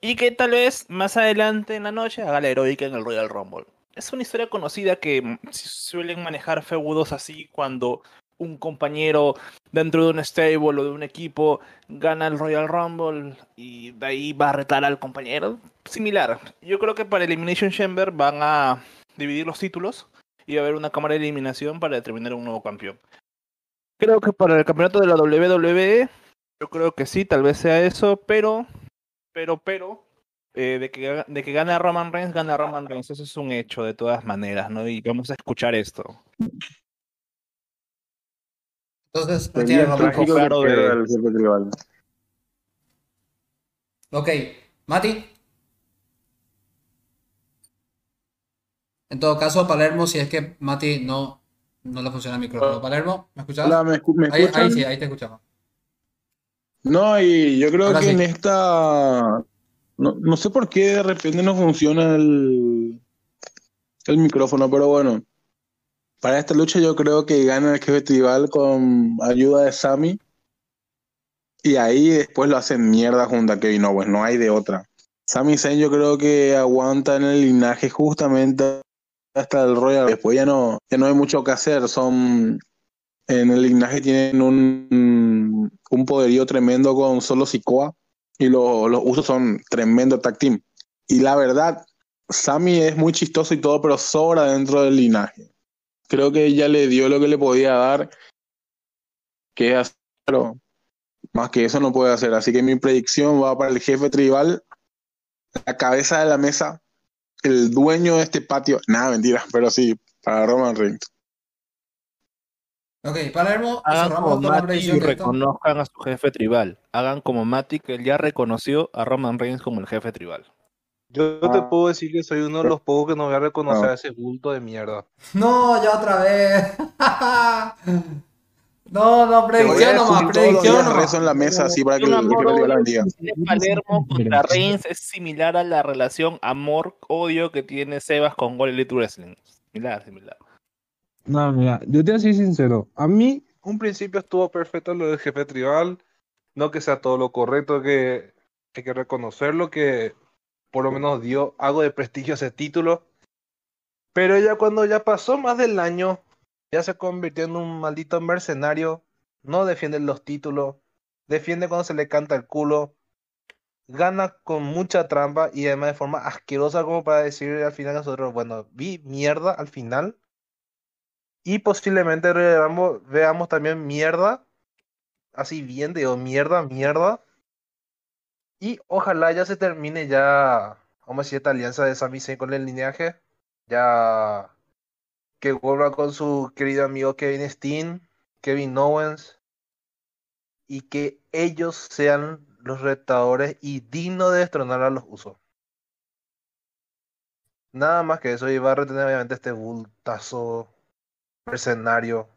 Y que tal vez más adelante en la noche haga la heroica en el Royal Rumble. Es una historia conocida que suelen manejar feudos así cuando un compañero dentro de un stable o de un equipo gana el Royal Rumble y de ahí va a retar al compañero. Similar. Yo creo que para Elimination Chamber van a dividir los títulos y va a haber una cámara de eliminación para determinar un nuevo campeón. Creo que para el campeonato de la WWE, yo creo que sí, tal vez sea eso, pero, pero, pero, eh, de, que, de que gana Roman Reigns, gana Roman Reigns, eso es un hecho de todas maneras, ¿no? Y vamos a escuchar esto. Entonces, retiene Roman trágico, claro, que de- jefe tribal. Ok, Mati. En todo caso, Palermo, si es que Mati no, no le funciona el micrófono. Palermo, ¿me escuchas? Hola, ¿me, escu- me Ahí, sí, ahí te escuchamos. No, y yo creo Ahora que sí. en esta. No, no sé por qué de repente no funciona el, el micrófono, pero bueno. Para esta lucha yo creo que gana el jefe tribal con ayuda de Sami. Y ahí después lo hacen mierda junto a Kevin Owens, no hay de otra. Sami Zayn yo creo que aguanta en el linaje justamente hasta el Royal. Después ya no, ya no hay mucho que hacer. Son en el linaje tienen un, un poderío tremendo con solo Sikoa y lo- los usos son tremendo tag team. Y la verdad, Sami es muy chistoso y todo, pero sobra dentro del linaje. Creo que ella le dio lo que le podía dar, que es hacer, pero más que eso no puede hacer. Así que mi predicción va para el jefe tribal, la cabeza de la mesa, el dueño de este patio. Nada, mentira, pero sí, para Roman Reigns. Ok, Palermo, Hagan como Mati y esto. reconozcan a su jefe tribal. Hagan como Mati, que él ya reconoció a Roman Reigns como el jefe tribal. Yo te Ah. puedo decir que soy uno de los pocos que no voy a reconocer Ah. a ese bulto de mierda. No, ya otra vez. [LAUGHS] no, no, predicción nomás, predicción días nomás. rezo en la mesa así para que el la bendiga. Palermo contra Reigns es similar a la relación amor-odio que tiene Sebas con All Elite Wrestling. Similar, similar. No, mira, yo te voy a ser sincero. A mí, Un principio estuvo perfecto lo del jefe tribal. No que sea todo lo correcto, que hay que reconocerlo, que por lo menos dio algo de prestigio a ese título. Pero ya cuando ya pasó más del año, ya se convirtió en un maldito mercenario. No defiende los títulos, defiende cuando se le canta el culo. Gana con mucha trampa y además de forma asquerosa como para decir al final nosotros, bueno, vi mierda al final. Y posiblemente veamos, veamos también mierda. Así bien, digo, mierda, mierda. Y ojalá ya se termine ya, vamos a decir, esta alianza de Sami Zayn con el lineaje. Ya que vuelva con su querido amigo Kevin Steen, Kevin Owens. Y que ellos sean los retadores y dignos de destronar a los usos. Nada más que eso, y va a retener obviamente este bultazo mercenario.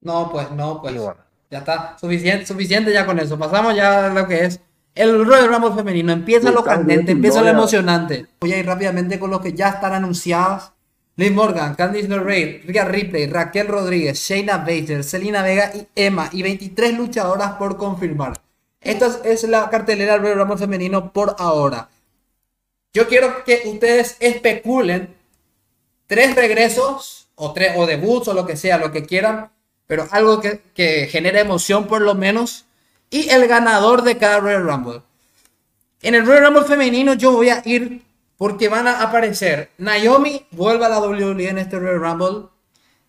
No, pues, no, pues. Bueno. Ya está, suficiente, suficiente ya con eso. Pasamos ya a lo que es el Royal Rumble femenino. Empieza lo candente, empieza lo emocionante. Voy a ir rápidamente con los que ya están anunciadas. Liv Morgan, Candice LeRae, Rhea Ripley, Raquel Rodríguez, Shayna Baszler, Selena Vega y Emma. Y 23 luchadoras por confirmar. Esta es- es la cartelera del Royal Rumble femenino por ahora. Yo quiero que ustedes especulen tres regresos o tres o debuts o lo que sea, lo que quieran, pero algo que, que genere emoción por lo menos y el ganador de cada Royal Rumble. En el Royal Rumble femenino yo voy a ir porque van a aparecer Naomi vuelve a la WWE en este Royal Rumble,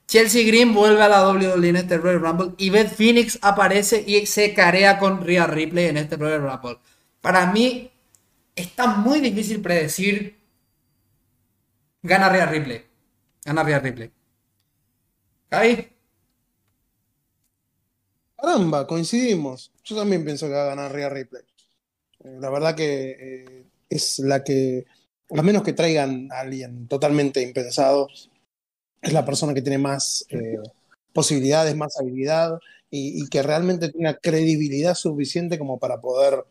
Chelsea Green vuelve a la WWE en este Royal Rumble y Beth Phoenix aparece y se carea con Rhea Ripley en este Royal Rumble. Para mí está muy difícil predecir gana Rhea Ripley. Gana Rhea Ripley. Javi. Caramba, coincidimos. Yo también pienso que va a ganar Rhea Ripley. Eh, la verdad que eh, es la que, a menos que traigan a alguien totalmente impensado, es la persona que tiene más eh, posibilidades, más habilidad y, que realmente tiene credibilidad suficiente como para poder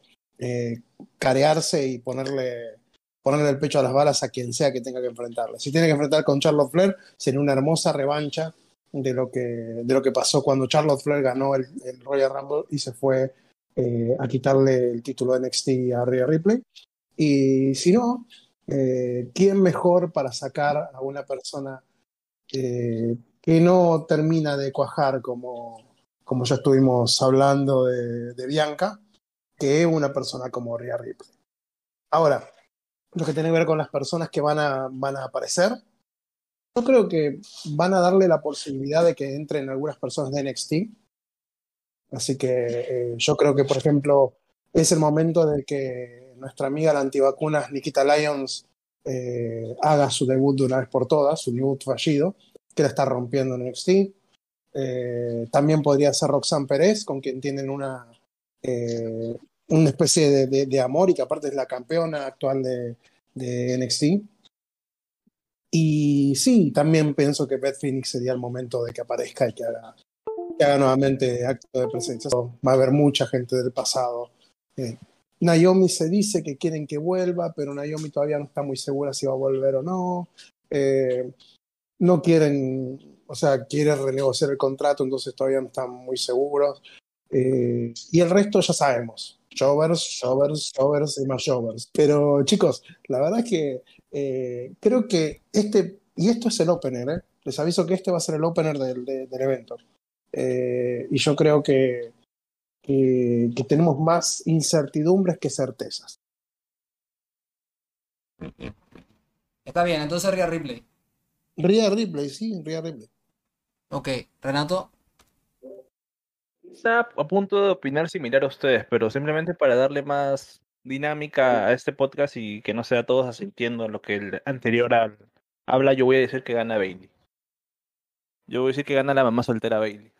carearse y ponerle, ponerle el pecho a las balas a quien sea que tenga que enfrentarle. Si tiene que enfrentar con Charlotte Flair, sería una hermosa revancha de lo que, de lo que pasó cuando Charlotte Flair ganó el, Royal Rumble y se fue eh, a quitarle el título de NXT a Rhea Ripley. Y si no, eh, ¿quién mejor para sacar a una persona eh, que no termina de cuajar como, como ya estuvimos hablando de, de Bianca, que una persona como Rhea Ripley? Ahora, lo que tiene que ver con las personas que van a, van a aparecer, yo creo que van a darle la posibilidad de que entren algunas personas de NXT. Así que eh, yo creo que, por ejemplo, es el momento de que nuestra amiga la antivacunas Nikita Lyons eh, haga su debut de una vez por todas, su debut fallido, que la está rompiendo en NXT. Eh, también podría ser Roxanne Pérez, con quien tienen una, una especie de, amor y que aparte es la campeona actual de NXT. Y sí, también pienso que Beth Phoenix sería el momento de que aparezca y que haga, que haga nuevamente acto de presencia. Va a haber mucha gente del pasado. Eh, Naomi se dice que quieren que vuelva, pero Naomi todavía no está muy segura si va a volver o no. Eh, no quieren, o sea, quiere renegociar el contrato, entonces todavía no están muy seguros. Eh, y el resto ya sabemos. Jovers, Jovers, Jovers y más Jovers. Pero chicos, la verdad es que eh, creo que este, y esto es el opener, ¿eh? les aviso que este va a ser el opener del, de, del evento. Eh, y yo creo que, que, que, tenemos más incertidumbres que certezas. Está bien, entonces Rhea Ripley. Rhea Ripley, sí, Rhea Ripley. Ok, Renato. Está a punto de opinar similar a ustedes, pero simplemente para darle más dinámica a este podcast y que no sea todos asintiendo lo que el anterior habla, yo voy a decir que gana Bailey. Yo voy a decir que gana la mamá soltera Bailey.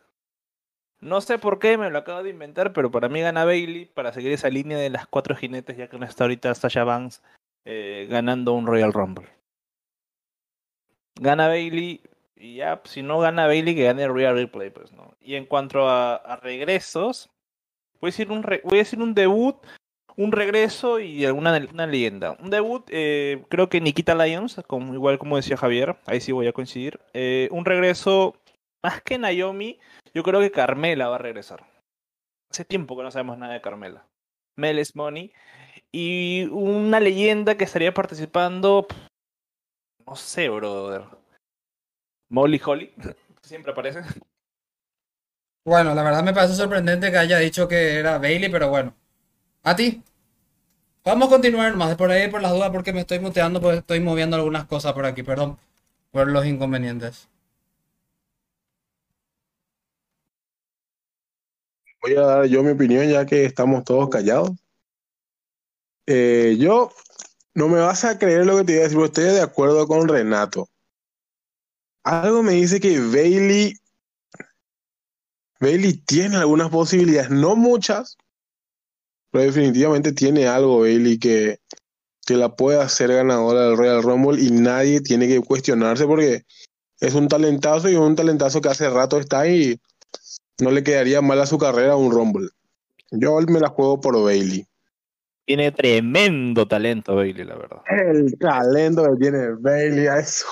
No sé por qué, me lo acabo de inventar, pero para mí gana Bailey para seguir esa línea de las cuatro jinetes, ya que no está ahorita Sasha Banks eh, ganando un Royal Rumble. Gana Bailey y ya, si no gana Bailey, que gane Royal Replay, pues, ¿no? Y en cuanto a, regresos, voy a decir un, voy a decir un debut, un regreso y alguna una leyenda. Un debut, eh, creo que Nikita Lyons, como, igual como decía Javier, ahí sí voy a coincidir. Eh, un regreso, más que Naomi, yo creo que Carmela va a regresar. Hace tiempo que no sabemos nada de Carmela. Mel Money. Y una leyenda que estaría participando, no sé, brother. Molly Holly, siempre aparece. Bueno, la verdad me parece sorprendente que haya dicho que era Bailey, pero bueno. ¿A ti? Vamos a continuar más por ahí por las dudas porque me estoy muteando porque estoy moviendo algunas cosas por aquí, perdón por los inconvenientes. Voy a dar yo mi opinión ya que estamos todos callados. Eh, yo no me vas a creer lo que te voy a decir, pero estoy de acuerdo con Renato. Algo me dice que Bailey, Bailey tiene algunas posibilidades, no muchas, pero definitivamente tiene algo Bailey que, que la puede hacer ganadora del Royal Rumble y nadie tiene que cuestionarse porque es un talentazo y un talentazo que hace rato está ahí y no le quedaría mal a su carrera un Rumble. Yo me la juego por Bailey. Tiene tremendo talento Bailey, la verdad. El talento que tiene Bailey, eso.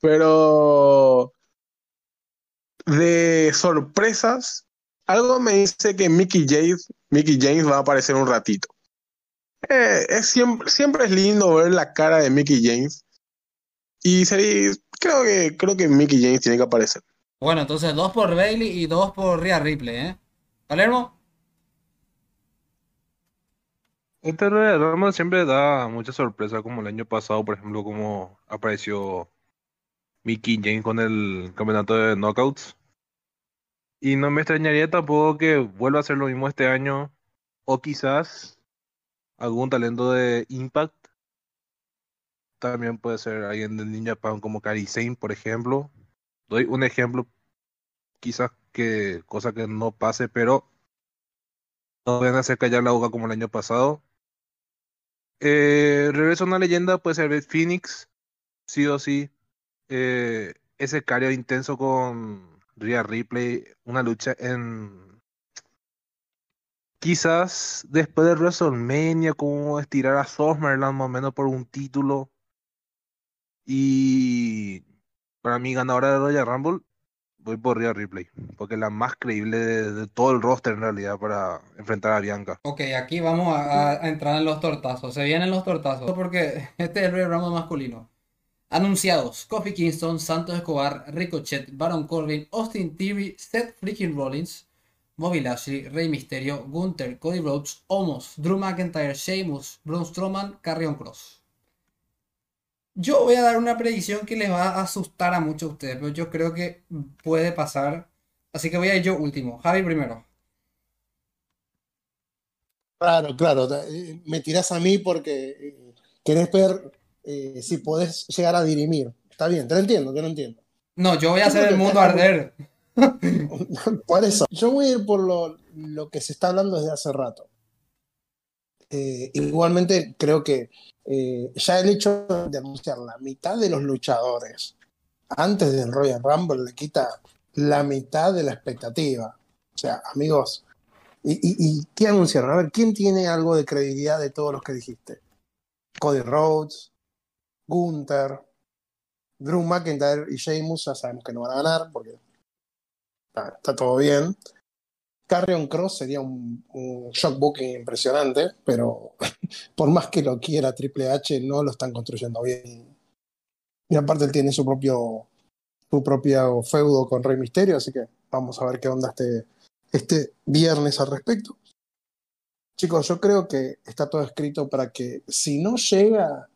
Pero de sorpresas, algo me dice que Mickey James, Mickey James va a aparecer un ratito. Eh, es siempre, siempre es lindo ver la cara de Mickey James. Y sería, creo que creo que Mickey James tiene que aparecer. Bueno, entonces dos por Bailey y dos por Rhea Ripley, ¿eh? Palermo. Este Rumble siempre da mucha sorpresa, como el año pasado, por ejemplo, como apareció Mickey James con el campeonato de Knockouts. Y no me extrañaría tampoco que vuelva a hacer lo mismo este año, o quizás algún talento de Impact. También puede ser alguien de Ninja Japan como Kairi Sane, por ejemplo. Doy un ejemplo, quizás que cosa que no pase, pero no van a hacer callar la boca como el año pasado. Eh, regreso a una leyenda, puede ser Phoenix, sí o sí. Eh, ese careo intenso con Rhea Ripley, una lucha en. Quizás después de WrestleMania, como estirar a Summerland más o menos por un título. Y para mí, ganadora de Royal Rumble, voy por Rhea Ripley, porque es la más creíble de, todo el roster en realidad para enfrentar a Bianca. Ok, aquí vamos a entrar en los tortazos. Se vienen los tortazos porque [LAUGHS] este es el Royal Rumble masculino. Anunciados: Kofi Kingston, Santos Escobar, Ricochet, Baron Corbin, Austin Theory, Seth freaking Rollins, Bobby Lashley, Rey Mysterio, Gunther, Cody Rhodes, Omos, Drew McIntyre, Sheamus, Braun Strowman, Carrion Cross. Yo voy a dar una predicción que les va a asustar a muchos de ustedes, pero yo creo que puede pasar. Así que voy a ir yo último. Javi primero. Claro, claro. eh, Me tirás a mí porque eh, querés ver eh, si podés llegar a dirimir. Está bien, te lo entiendo, te lo entiendo. No, yo voy a hacer el mundo arder. [LAUGHS] Por eso, yo voy a ir por lo, lo que se está hablando desde hace rato. Eh, igualmente, creo que eh, ya el hecho de anunciar la mitad de los luchadores antes del Royal Rumble le quita la mitad de la expectativa. O sea, amigos, ¿y, y, y qué anunciaron? A ver, ¿quién tiene algo de credibilidad de todos los que dijiste? Cody Rhodes, Gunther, Drew McIntyre y Sheamus ya sabemos que no van a ganar porque está, todo bien. Carrion Cross sería un, un shock booking impresionante, pero [LAUGHS] por más que lo quiera Triple H, no lo están construyendo bien. Y aparte él tiene su propio, su propio feudo con Rey Misterio, así que vamos a ver qué onda este, este viernes al respecto. Chicos, yo creo que está todo escrito para que si no llega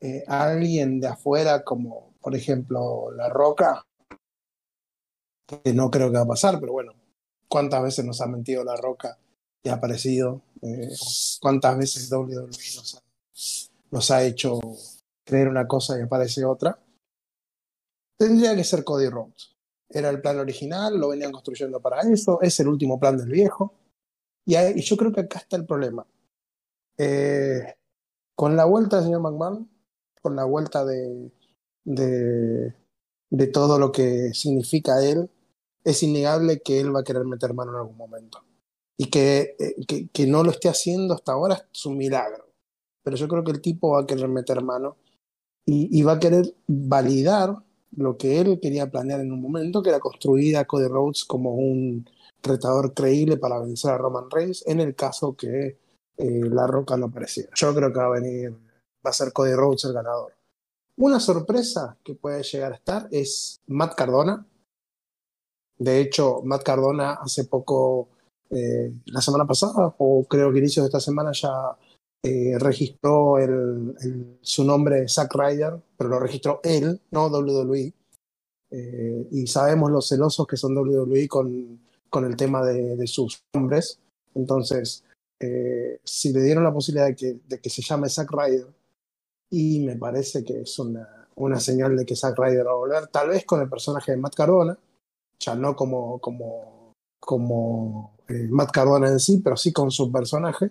eh, alguien de afuera, como por ejemplo La Roca, que no creo que va a pasar, pero bueno, cuántas veces nos ha mentido La Roca y ha aparecido, eh, cuántas veces WWE nos ha, nos ha hecho creer una cosa y aparece otra. Tendría que ser Cody Rhodes. era el plan original, lo venían construyendo para eso, es el último plan del viejo. Y, yo creo que acá está el problema. Eh, con la vuelta del señor McMahon, con la vuelta de, de, todo lo que significa él, es innegable que él va a querer meter mano en algún momento. Y que, eh, que, no lo esté haciendo hasta ahora es un milagro. Pero yo creo que el tipo va a querer meter mano y, y va a querer validar lo que él quería planear en un momento, que era construir a Cody Rhodes como un retador creíble para vencer a Roman Reigns en el caso que eh, La Roca no apareciera. Yo creo que va a venir, va a ser Cody Rhodes el ganador. Una sorpresa que puede llegar a estar es Matt Cardona. De hecho, Matt Cardona hace poco, eh, la semana pasada, o creo que inicios de esta semana, ya eh, registró su nombre Zack Ryder, pero lo registró él, no WWE. Eh, y sabemos los celosos que son WWE con, con el tema de, sus nombres. Entonces, si le dieron la posibilidad de que, de que se llame Zack Ryder, y me parece que es una, una señal de que Zack Ryder va a volver, tal vez con el personaje de Matt Cardona, ya no como, como, como eh, Matt Cardona en sí, pero sí con su personaje,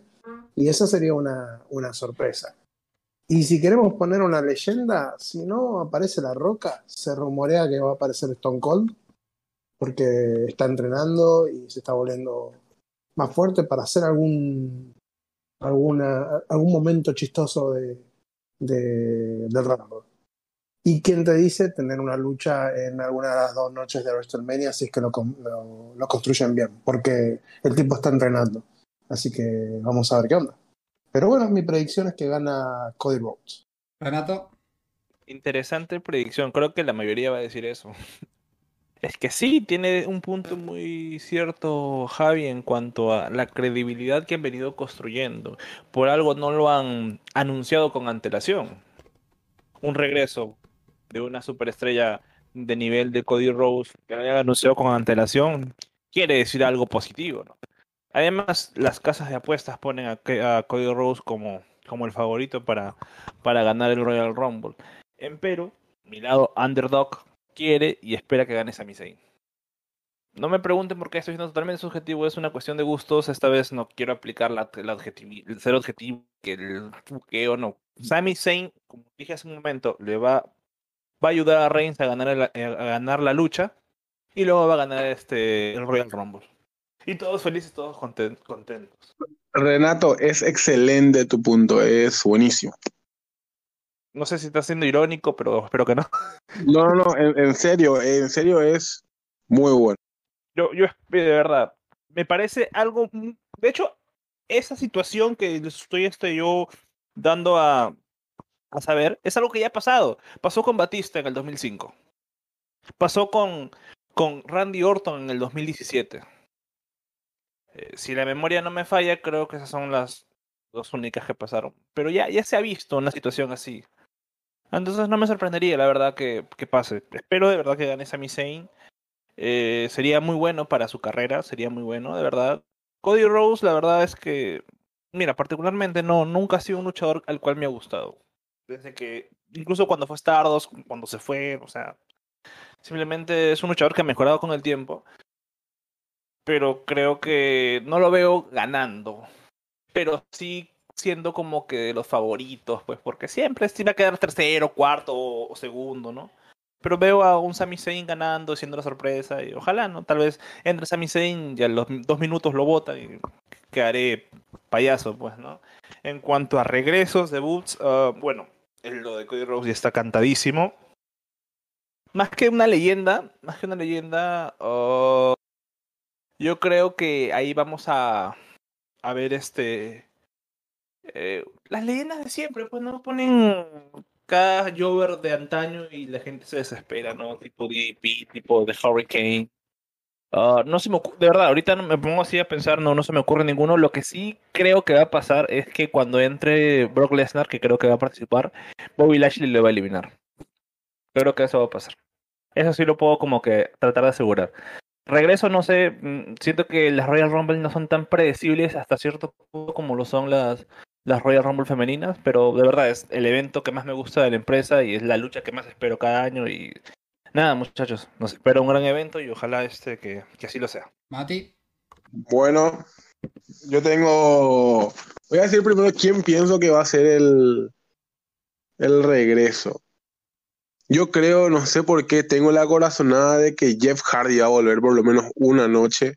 y esa sería una, una sorpresa. Y si queremos poner una leyenda, si no aparece La Roca, se rumorea que va a aparecer Stone Cold, porque está entrenando y se está volviendo más fuerte para hacer algún, alguna, algún momento chistoso de, de, del Rumble. ¿Y quién te dice tener una lucha en alguna de las dos noches de WrestleMania si es que lo, lo, lo construyen bien? Porque el tipo está entrenando. Así que vamos a ver qué onda. Pero bueno, mi predicción es que gana Cody Rhodes. Renato, Interesante predicción, creo que la mayoría va a decir eso. Es que sí, tiene un punto muy cierto Javi en cuanto a la credibilidad que han venido construyendo. Por algo no lo han anunciado con antelación. Un regreso de una superestrella de nivel de Cody Rhodes que lo hayan anunciado con antelación quiere decir algo positivo, ¿no? Además, las casas de apuestas ponen a, Cody Rhodes como, como el favorito para, para ganar el Royal Rumble. Empero, mi lado underdog quiere y espera que gane Sami Zayn. No me pregunten por qué estoy siendo totalmente subjetivo, es una cuestión de gustos. Esta vez no quiero aplicar la, el, ser objetivo, que el buqueo, no. Sami Zayn, como dije hace un momento, le va, va a ayudar a Reigns a ganar, el- a ganar la lucha y luego va a ganar este, el Royal Rumble. Y todos felices, todos conten- contentos. Renato, es excelente tu punto, es buenísimo. No sé si está siendo irónico, pero espero que no. No, no, no, en, en serio, en serio es muy bueno. Yo, yo, de verdad, me parece algo. De hecho, esa situación que estoy este, yo dando a, a saber es algo que ya ha pasado. Pasó con Batista en el 2005. Pasó con, con Randy Orton en el 2017. Eh, si la memoria no me falla, creo que esas son las dos únicas que pasaron. Pero ya, ya se ha visto una situación así. Entonces no me sorprendería, la verdad, que, que pase. Espero de verdad que gane Sami Zayn. Eh, sería muy bueno para su carrera, sería muy bueno, de verdad. Cody Rose, la verdad es que, mira, particularmente no, nunca ha sido un luchador al cual me ha gustado. Desde que, incluso cuando fue Stardust, cuando se fue, o sea, simplemente es un luchador que ha mejorado con el tiempo. Pero creo que no lo veo ganando. Pero sí siendo como que de los favoritos, pues, porque siempre se va a quedar tercero, cuarto o, segundo, ¿no? Pero veo a un Sami Zayn ganando, siendo la sorpresa, y ojalá, ¿no? Tal vez entre Sami Zayn y a los dos minutos lo botan y quedaré payaso, pues, ¿no? En cuanto a regresos, debuts, ah, bueno, lo de Cody Rhodes ya está cantadísimo. Más que una leyenda, más que una leyenda, ah, yo creo que ahí vamos a, a ver este... eh, las leyendas de siempre, pues no ponen cada Jover de antaño y la gente se desespera, ¿no? Tipo DDP, tipo The Hurricane. Ah, no se me de verdad, ahorita me pongo así a pensar, no, no se me ocurre ninguno. Lo que sí creo que va a pasar es que cuando entre Brock Lesnar, que creo que va a participar, Bobby Lashley le va a eliminar. Creo que eso va a pasar. Eso sí lo puedo como que tratar de asegurar. Regreso, no sé, mm, siento que las Royal Rumble no son tan predecibles hasta cierto punto como lo son las, las Royal Rumble femeninas, pero de verdad es el evento que más me gusta de la empresa y es la lucha que más espero cada año y Nada, muchachos, nos espera un gran evento y ojalá este que, que así lo sea. Mati. Bueno, yo tengo. Voy a decir primero quién pienso que va a ser el, el regreso. Yo creo, no sé por qué, tengo la corazonada de que Jeff Hardy va a volver por lo menos una noche.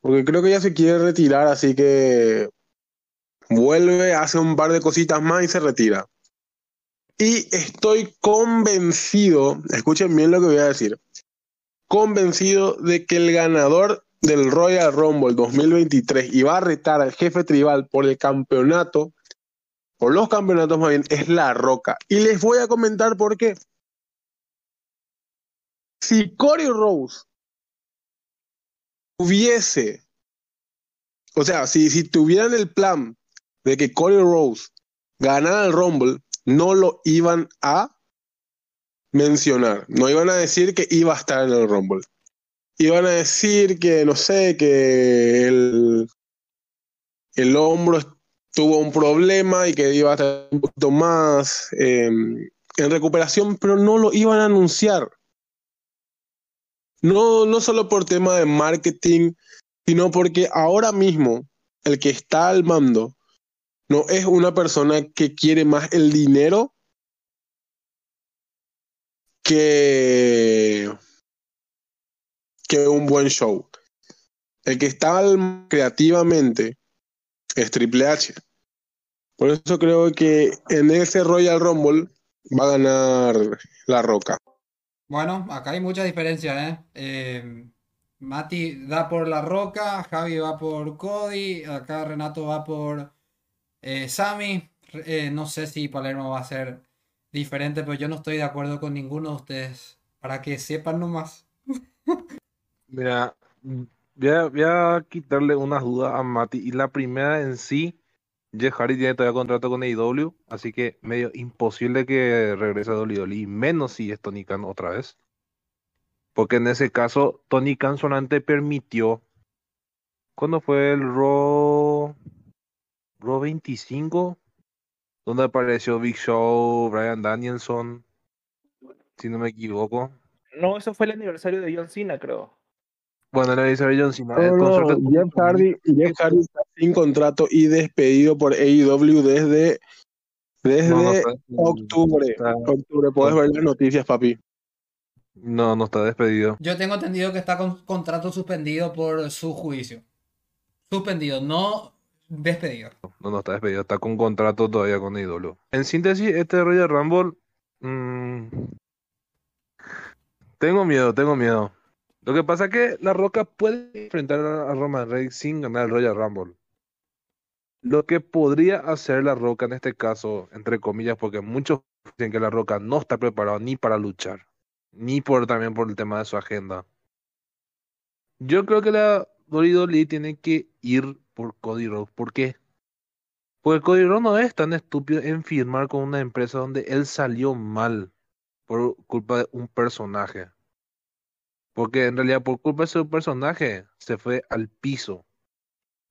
Porque creo que ya se quiere retirar, así que vuelve, hace un par de cositas más y se retira. Y estoy convencido, escuchen bien lo que voy a decir, convencido de que el ganador del Royal Rumble 2023 y va a retar al jefe tribal por el campeonato, por los campeonatos más bien, es La Roca. Y les voy a comentar por qué. Si Corey Rose hubiese, o sea, si, si tuvieran el plan de que Corey Rose ganara el Rumble, no lo iban a mencionar, no iban a decir que iba a estar en el Rumble. Iban a decir que, no sé, que el, el hombro tuvo un problema y que iba a estar un poquito más eh, en recuperación, pero no lo iban a anunciar. No, no solo por tema de marketing, sino porque ahora mismo el que está al mando no es una persona que quiere más el dinero que, que un buen show. El que está creativamente es Triple H. Por eso creo que en ese Royal Rumble va a ganar La Roca. Bueno, acá hay mucha diferencia, ¿eh? Eh, Mati da por La Roca, Javi va por Cody, acá Renato va por eh, Sammy. Eh, no sé si Palermo va a ser diferente, pero yo no estoy de acuerdo con ninguno de ustedes. Para que sepan nomás. [LAUGHS] Mira, voy a, voy a quitarle unas dudas a Mati. Y la primera en sí, Jeff Hardy tiene todavía contrato con AEW, así que medio imposible que regrese a WWE, y menos si es Tony Khan otra vez. Porque en ese caso, Tony Khan solamente permitió. ¿Cuándo fue el Raw? Raw 25? Donde apareció Big Show, Brian Danielson, si no me equivoco. No, eso fue el aniversario de John Cena, creo. Bueno, le dice a John Cena. el No, no, Jeff Hardy, Jeff Hardy está sin contrato y despedido por AEW desde, desde No, no está, octubre. está- Octubre, puedes ver las noticias, papi. no, no está despedido. Yo tengo entendido que está con contrato suspendido por su juicio. Suspendido, no despedido. No, no está despedido, está con contrato todavía con AEW. En síntesis, este Royal Rumble, mm, tengo miedo, tengo miedo. Lo que pasa es que La Roca puede enfrentar a a Roman Reigns sin ganar el Royal Rumble. Lo que podría hacer La Roca en este caso, entre comillas, porque muchos dicen que La Roca no está preparado ni para luchar, ni por también por el tema de su agenda. Yo creo que la WWE tiene que ir por Cody Rhodes. ¿Por qué? Porque Cody Rhodes no es tan estúpido en firmar con una empresa donde él salió mal por culpa de un personaje. Porque en realidad por culpa de su personaje se fue al piso.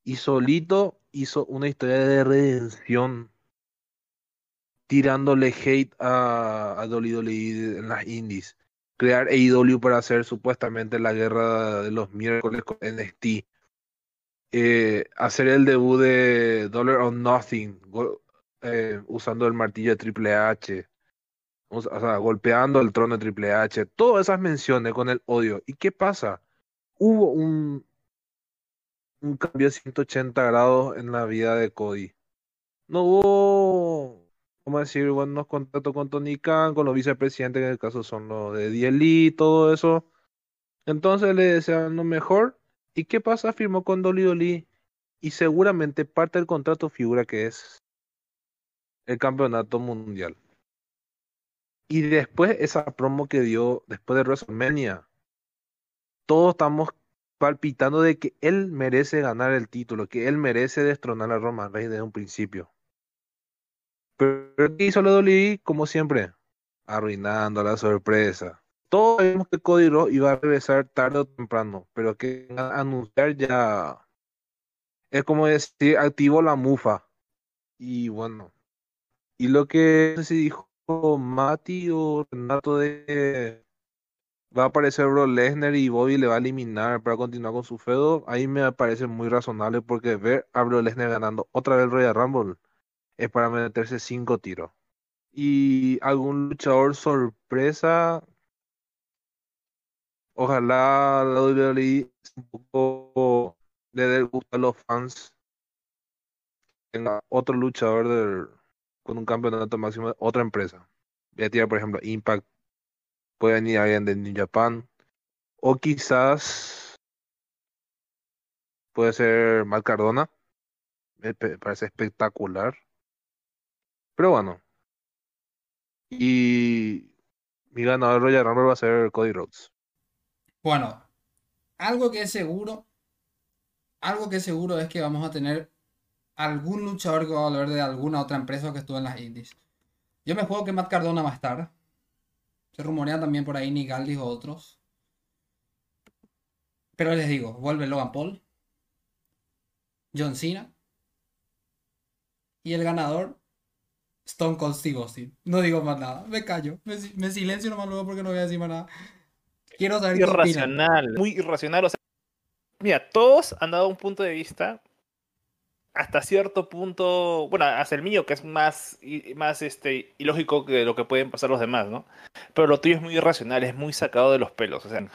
Y solito hizo una historia de redención tirándole hate a, a WWE en las indies. Crear AEW para hacer supuestamente la guerra de los miércoles con NXT eh, hacer el debut de Dollar or Nothing, eh, usando el martillo de Triple H, golpeando el trono de Triple H, todas esas menciones con el odio. ¿Y qué pasa? Hubo un, cambio de 180 grados en la vida de Cody. No hubo, ¿cómo decir? Buenos contactos con Tony Khan, con los vicepresidentes, que en el caso son los de DLE, todo eso. Entonces le desean lo mejor. ¿Y qué pasa? Firmó con WWE y seguramente parte del contrato figura que es el campeonato mundial. Y después esa promo que dio después de WrestleMania, todos estamos palpitando de que él merece ganar el título, que él merece destronar a Roman Reigns desde un principio. Pero ¿qué hizo la WWE? Como siempre, arruinando la sorpresa. Todos sabíamos que Cody Rhodes iba a regresar tarde o temprano, pero que anunciar ya es como decir, activó la mufa. Y bueno, y lo que no sé si dijo Mati o Renato de va a aparecer Bro Lesnar y Bobby le va a eliminar para continuar con su feudo, ahí me parece muy razonable porque ver a Bro Lesnar ganando otra vez el Royal Rumble es para meterse cinco tiros. Y algún luchador sorpresa, ojalá la WWE un poco le dé gusto a los fans. Tenga otro luchador del- con un campeonato máximo de otra empresa. Voy a tirar, por ejemplo, Impact. Puede venir alguien de New Japan. O quizás puede ser Mal Cardona. Me parece espectacular. Pero bueno. Y mi ganador Royal Rumble va a ser Cody Rhodes. Bueno, algo que es seguro, algo que es seguro es que vamos a tener algún luchador que va a volver de alguna otra empresa que estuvo en las indies. Yo me juego que Matt Cardona va a estar. Se rumorea también por ahí Nick Aldis o otros. Pero les digo, vuelve Logan Paul, John Cena y el ganador Stone Cold Steve Austin. No digo más nada, me callo, me, si- me silencio nomás luego porque no voy a decir más nada. Quiero saber qué. Irracional, muy irracional. O sea, mira, todos han dado un punto de vista hasta cierto punto, bueno, hasta el mío, que es más, más este, ilógico que lo que pueden pasar los demás, ¿no? Pero lo tuyo es muy irracional, es muy sacado de los pelos. O sea,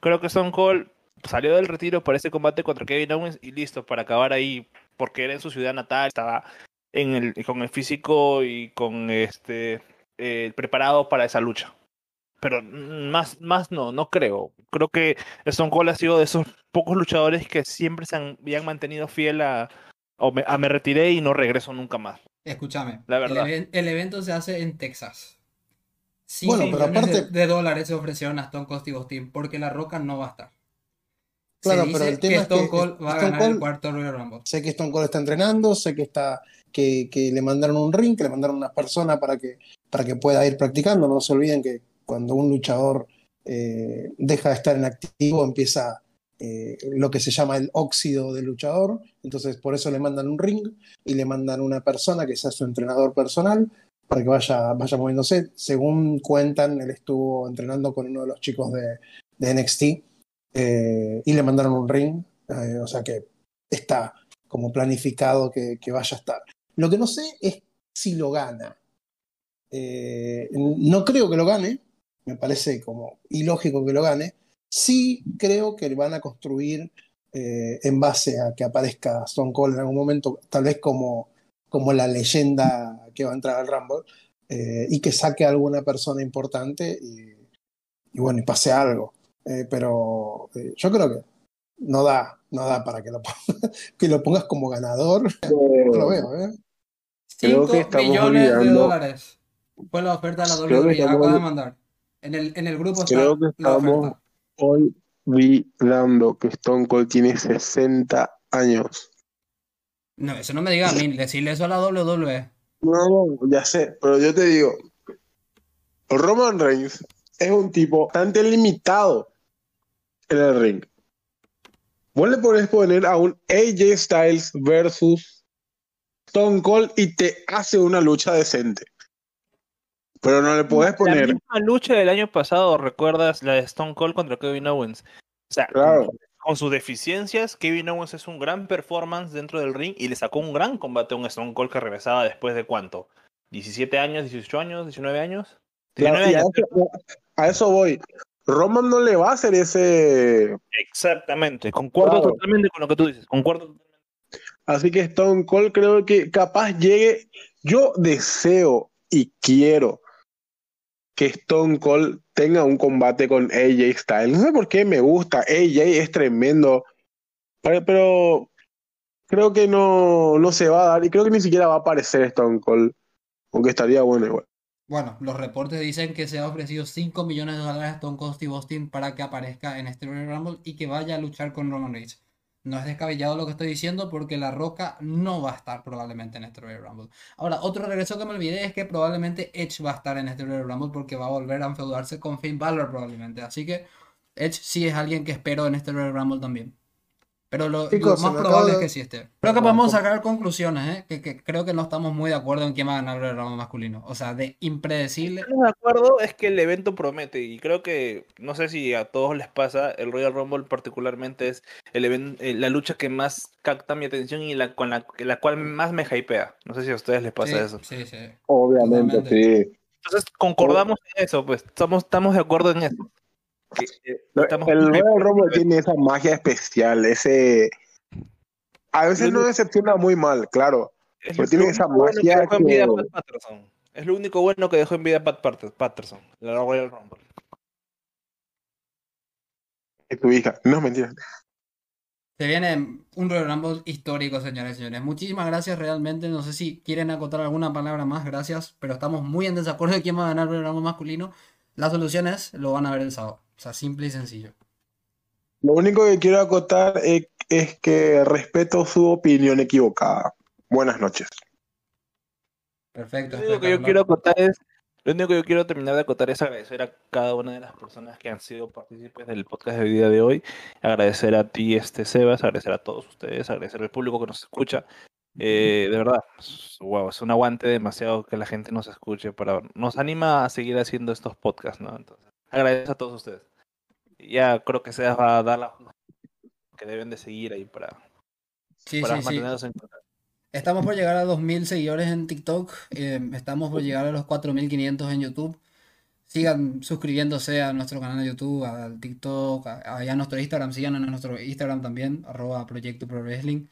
creo que Stone Cold salió del retiro para ese combate contra Kevin Owens y listo, para acabar ahí, porque era en su ciudad natal, estaba en el, con el físico y con este eh, preparado para esa lucha. Pero más, más no, no creo. Creo que Stone Cold ha sido de esos pocos luchadores que siempre se han, habían mantenido fiel a, o me, a me retiré y no regreso nunca más. Escúchame, La el, verdad. even- el evento se hace en Texas. Bueno, pero millones de- aparte- de, dólares se ofrecieron a Stone Cold Steve Austin porque La Roca no va a estar. Se Claro, dice pero el tema que es que Stone Cold va a Stone ganar el Cold- cuarto Royal Rumble. Sé que Stone Cold está entrenando, sé que está que, que le mandaron un ring, que le mandaron unas personas para que, para que pueda ir practicando. No se olviden que cuando un luchador eh, deja de estar en activo, empieza eh, lo que se llama el óxido del luchador. Entonces, por eso le mandan un ring y le mandan una persona que sea su entrenador personal para que vaya, vaya moviéndose. Según cuentan, él estuvo entrenando con uno de los chicos de, NXT eh, y le mandaron un ring. o sea que está como planificado que, vaya a estar. Lo que no sé es si lo gana. No creo que lo gane, me parece como ilógico que lo gane. Sí creo que van a construir eh, en base a que aparezca Stone Cold en algún momento, tal vez como, como la leyenda que va a entrar al Rumble, eh, y que saque a alguna persona importante y, y bueno, y pase algo. Eh, pero eh, yo creo que no da, no da para que lo, pongas, [LAUGHS] que lo pongas como ganador. [LAUGHS] No lo veo, ¿eh? Creo 5 que estamos millones de olvidando- dólares. Fue la oferta de la WWE. Acaba de mandar. En el, en el grupo está Creo que estamos olvidando que Stone Cold tiene 60 años. No, eso no me diga a mí. Decirle eso a la. WWE. No, ya sé, pero yo te digo, Roman Reigns es un tipo bastante limitado en el ring. Vos le podés poner a un AJ Styles versus Stone Cold y te hace una lucha decente. Pero no le La poner, misma lucha del año pasado, ¿recuerdas? La de Stone Cold contra Kevin Owens. O sea, claro, con sus deficiencias, Kevin Owens es un gran performance dentro del ring y le sacó un gran combate a un Stone Cold que regresaba después de cuánto? ¿17 años, 18 años, 19 años? claro, 19 y a eso, a eso voy. Roman no le va a hacer ese Exactamente, concuerdo Claro. totalmente con lo que tú dices, concuerdo. Así que Stone Cold creo que capaz llegue. Yo deseo y quiero que Stone Cold tenga un combate con AJ Styles. No sé por qué me gusta. AJ es tremendo. Pero, creo que no, no se va a dar y creo que ni siquiera va a aparecer Stone Cold. Aunque estaría bueno igual. Bueno, los reportes dicen que se ha ofrecido 5 millones de dólares a Stone Cold Steve Austin para que aparezca en este Royal Rumble y que vaya a luchar con Roman Reigns. No es descabellado lo que estoy diciendo porque La Roca no va a estar probablemente en este Royal Rumble. Ahora, otro regreso que me olvidé es que probablemente Edge va a estar en este Royal Rumble porque va a volver a enfeudarse con Finn Balor probablemente. Así que Edge sí es alguien que espero en este Royal Rumble también. Pero lo, Chicos, lo más probable es que sí esté. Creo que podemos sacar conclusiones, ¿eh? Que, que creo que no estamos muy de acuerdo en quién va a ganar el ramo masculino. O sea, de impredecible. Estamos de acuerdo es que el evento promete y creo que, no sé si a todos les pasa, el Royal Rumble particularmente es el even- eh, la lucha que más capta mi atención y la con la, la cual más me hypea. No sé si a ustedes les pasa Sí, eso. sí, sí. Obviamente, sí. Entonces concordamos en eso, pues estamos, estamos de acuerdo en eso. Que, eh, estamos El Royal. Rumble tiene esa magia especial, ese... A veces no decepciona muy mal, claro. Es pero lo tiene único esa bueno que magia dejó en vida que- Pat Patterson. Es lo único bueno que dejó en vida Pat Pat- Patterson, la Royal Rumble. Es tu hija. No, mentira. Se viene un Royal Rumble histórico, señores y señores. Muchísimas gracias realmente. No sé si quieren acotar alguna palabra más, gracias. Pero estamos muy en desacuerdo de quién va a ganar el Royal Rumble masculino. La solución es, lo van a ver el sábado. O sea, simple y sencillo. Lo único que quiero acotar es, es que respeto su opinión equivocada. Buenas noches. Perfecto. Lo único que yo quiero acotar es, lo único que yo quiero terminar de acotar es agradecer a cada una de las personas que han sido partícipes del podcast del día de hoy. Agradecer a ti, este Sebas, agradecer a todos ustedes, agradecer al público que nos escucha. Eh, de verdad, es- wow, es un aguante demasiado que la gente nos escuche para nos anima a seguir haciendo estos podcasts, ¿no? Entonces, agradecer a todos ustedes. Ya creo que Sebas va a dar la que deben de seguir ahí para, Sí, para sí, sí. mantenernos en contacto. Estamos por llegar a 2.000 seguidores en TikTok. eh, estamos por llegar a los 4.500 en YouTube. Sigan suscribiéndose a nuestro canal de YouTube, al TikTok, a, a nuestro Instagram. Síganos en nuestro Instagram también, arroba Proyecto Pro Wrestling.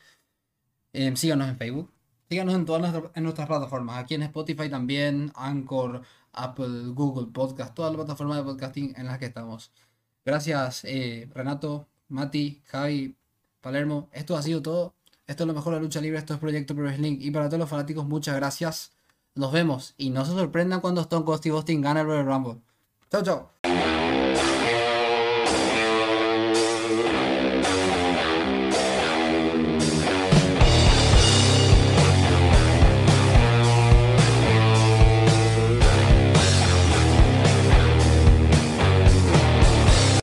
Eh, síganos en Facebook. Síganos en todas en nuestras plataformas. Aquí en Spotify también, Anchor, Apple, Google Podcast, todas las plataformas de podcasting en las que estamos. Gracias, eh, Renato, Mati, Javi, Palermo. Esto ha sido todo. Esto es lo mejor de la lucha libre. Esto es Proyecto Pro Wrestling. Y para todos los fanáticos, muchas gracias. Nos vemos. Y no se sorprendan cuando Stone Cold Steve Austin gana el Royal Rumble. Chau, chau.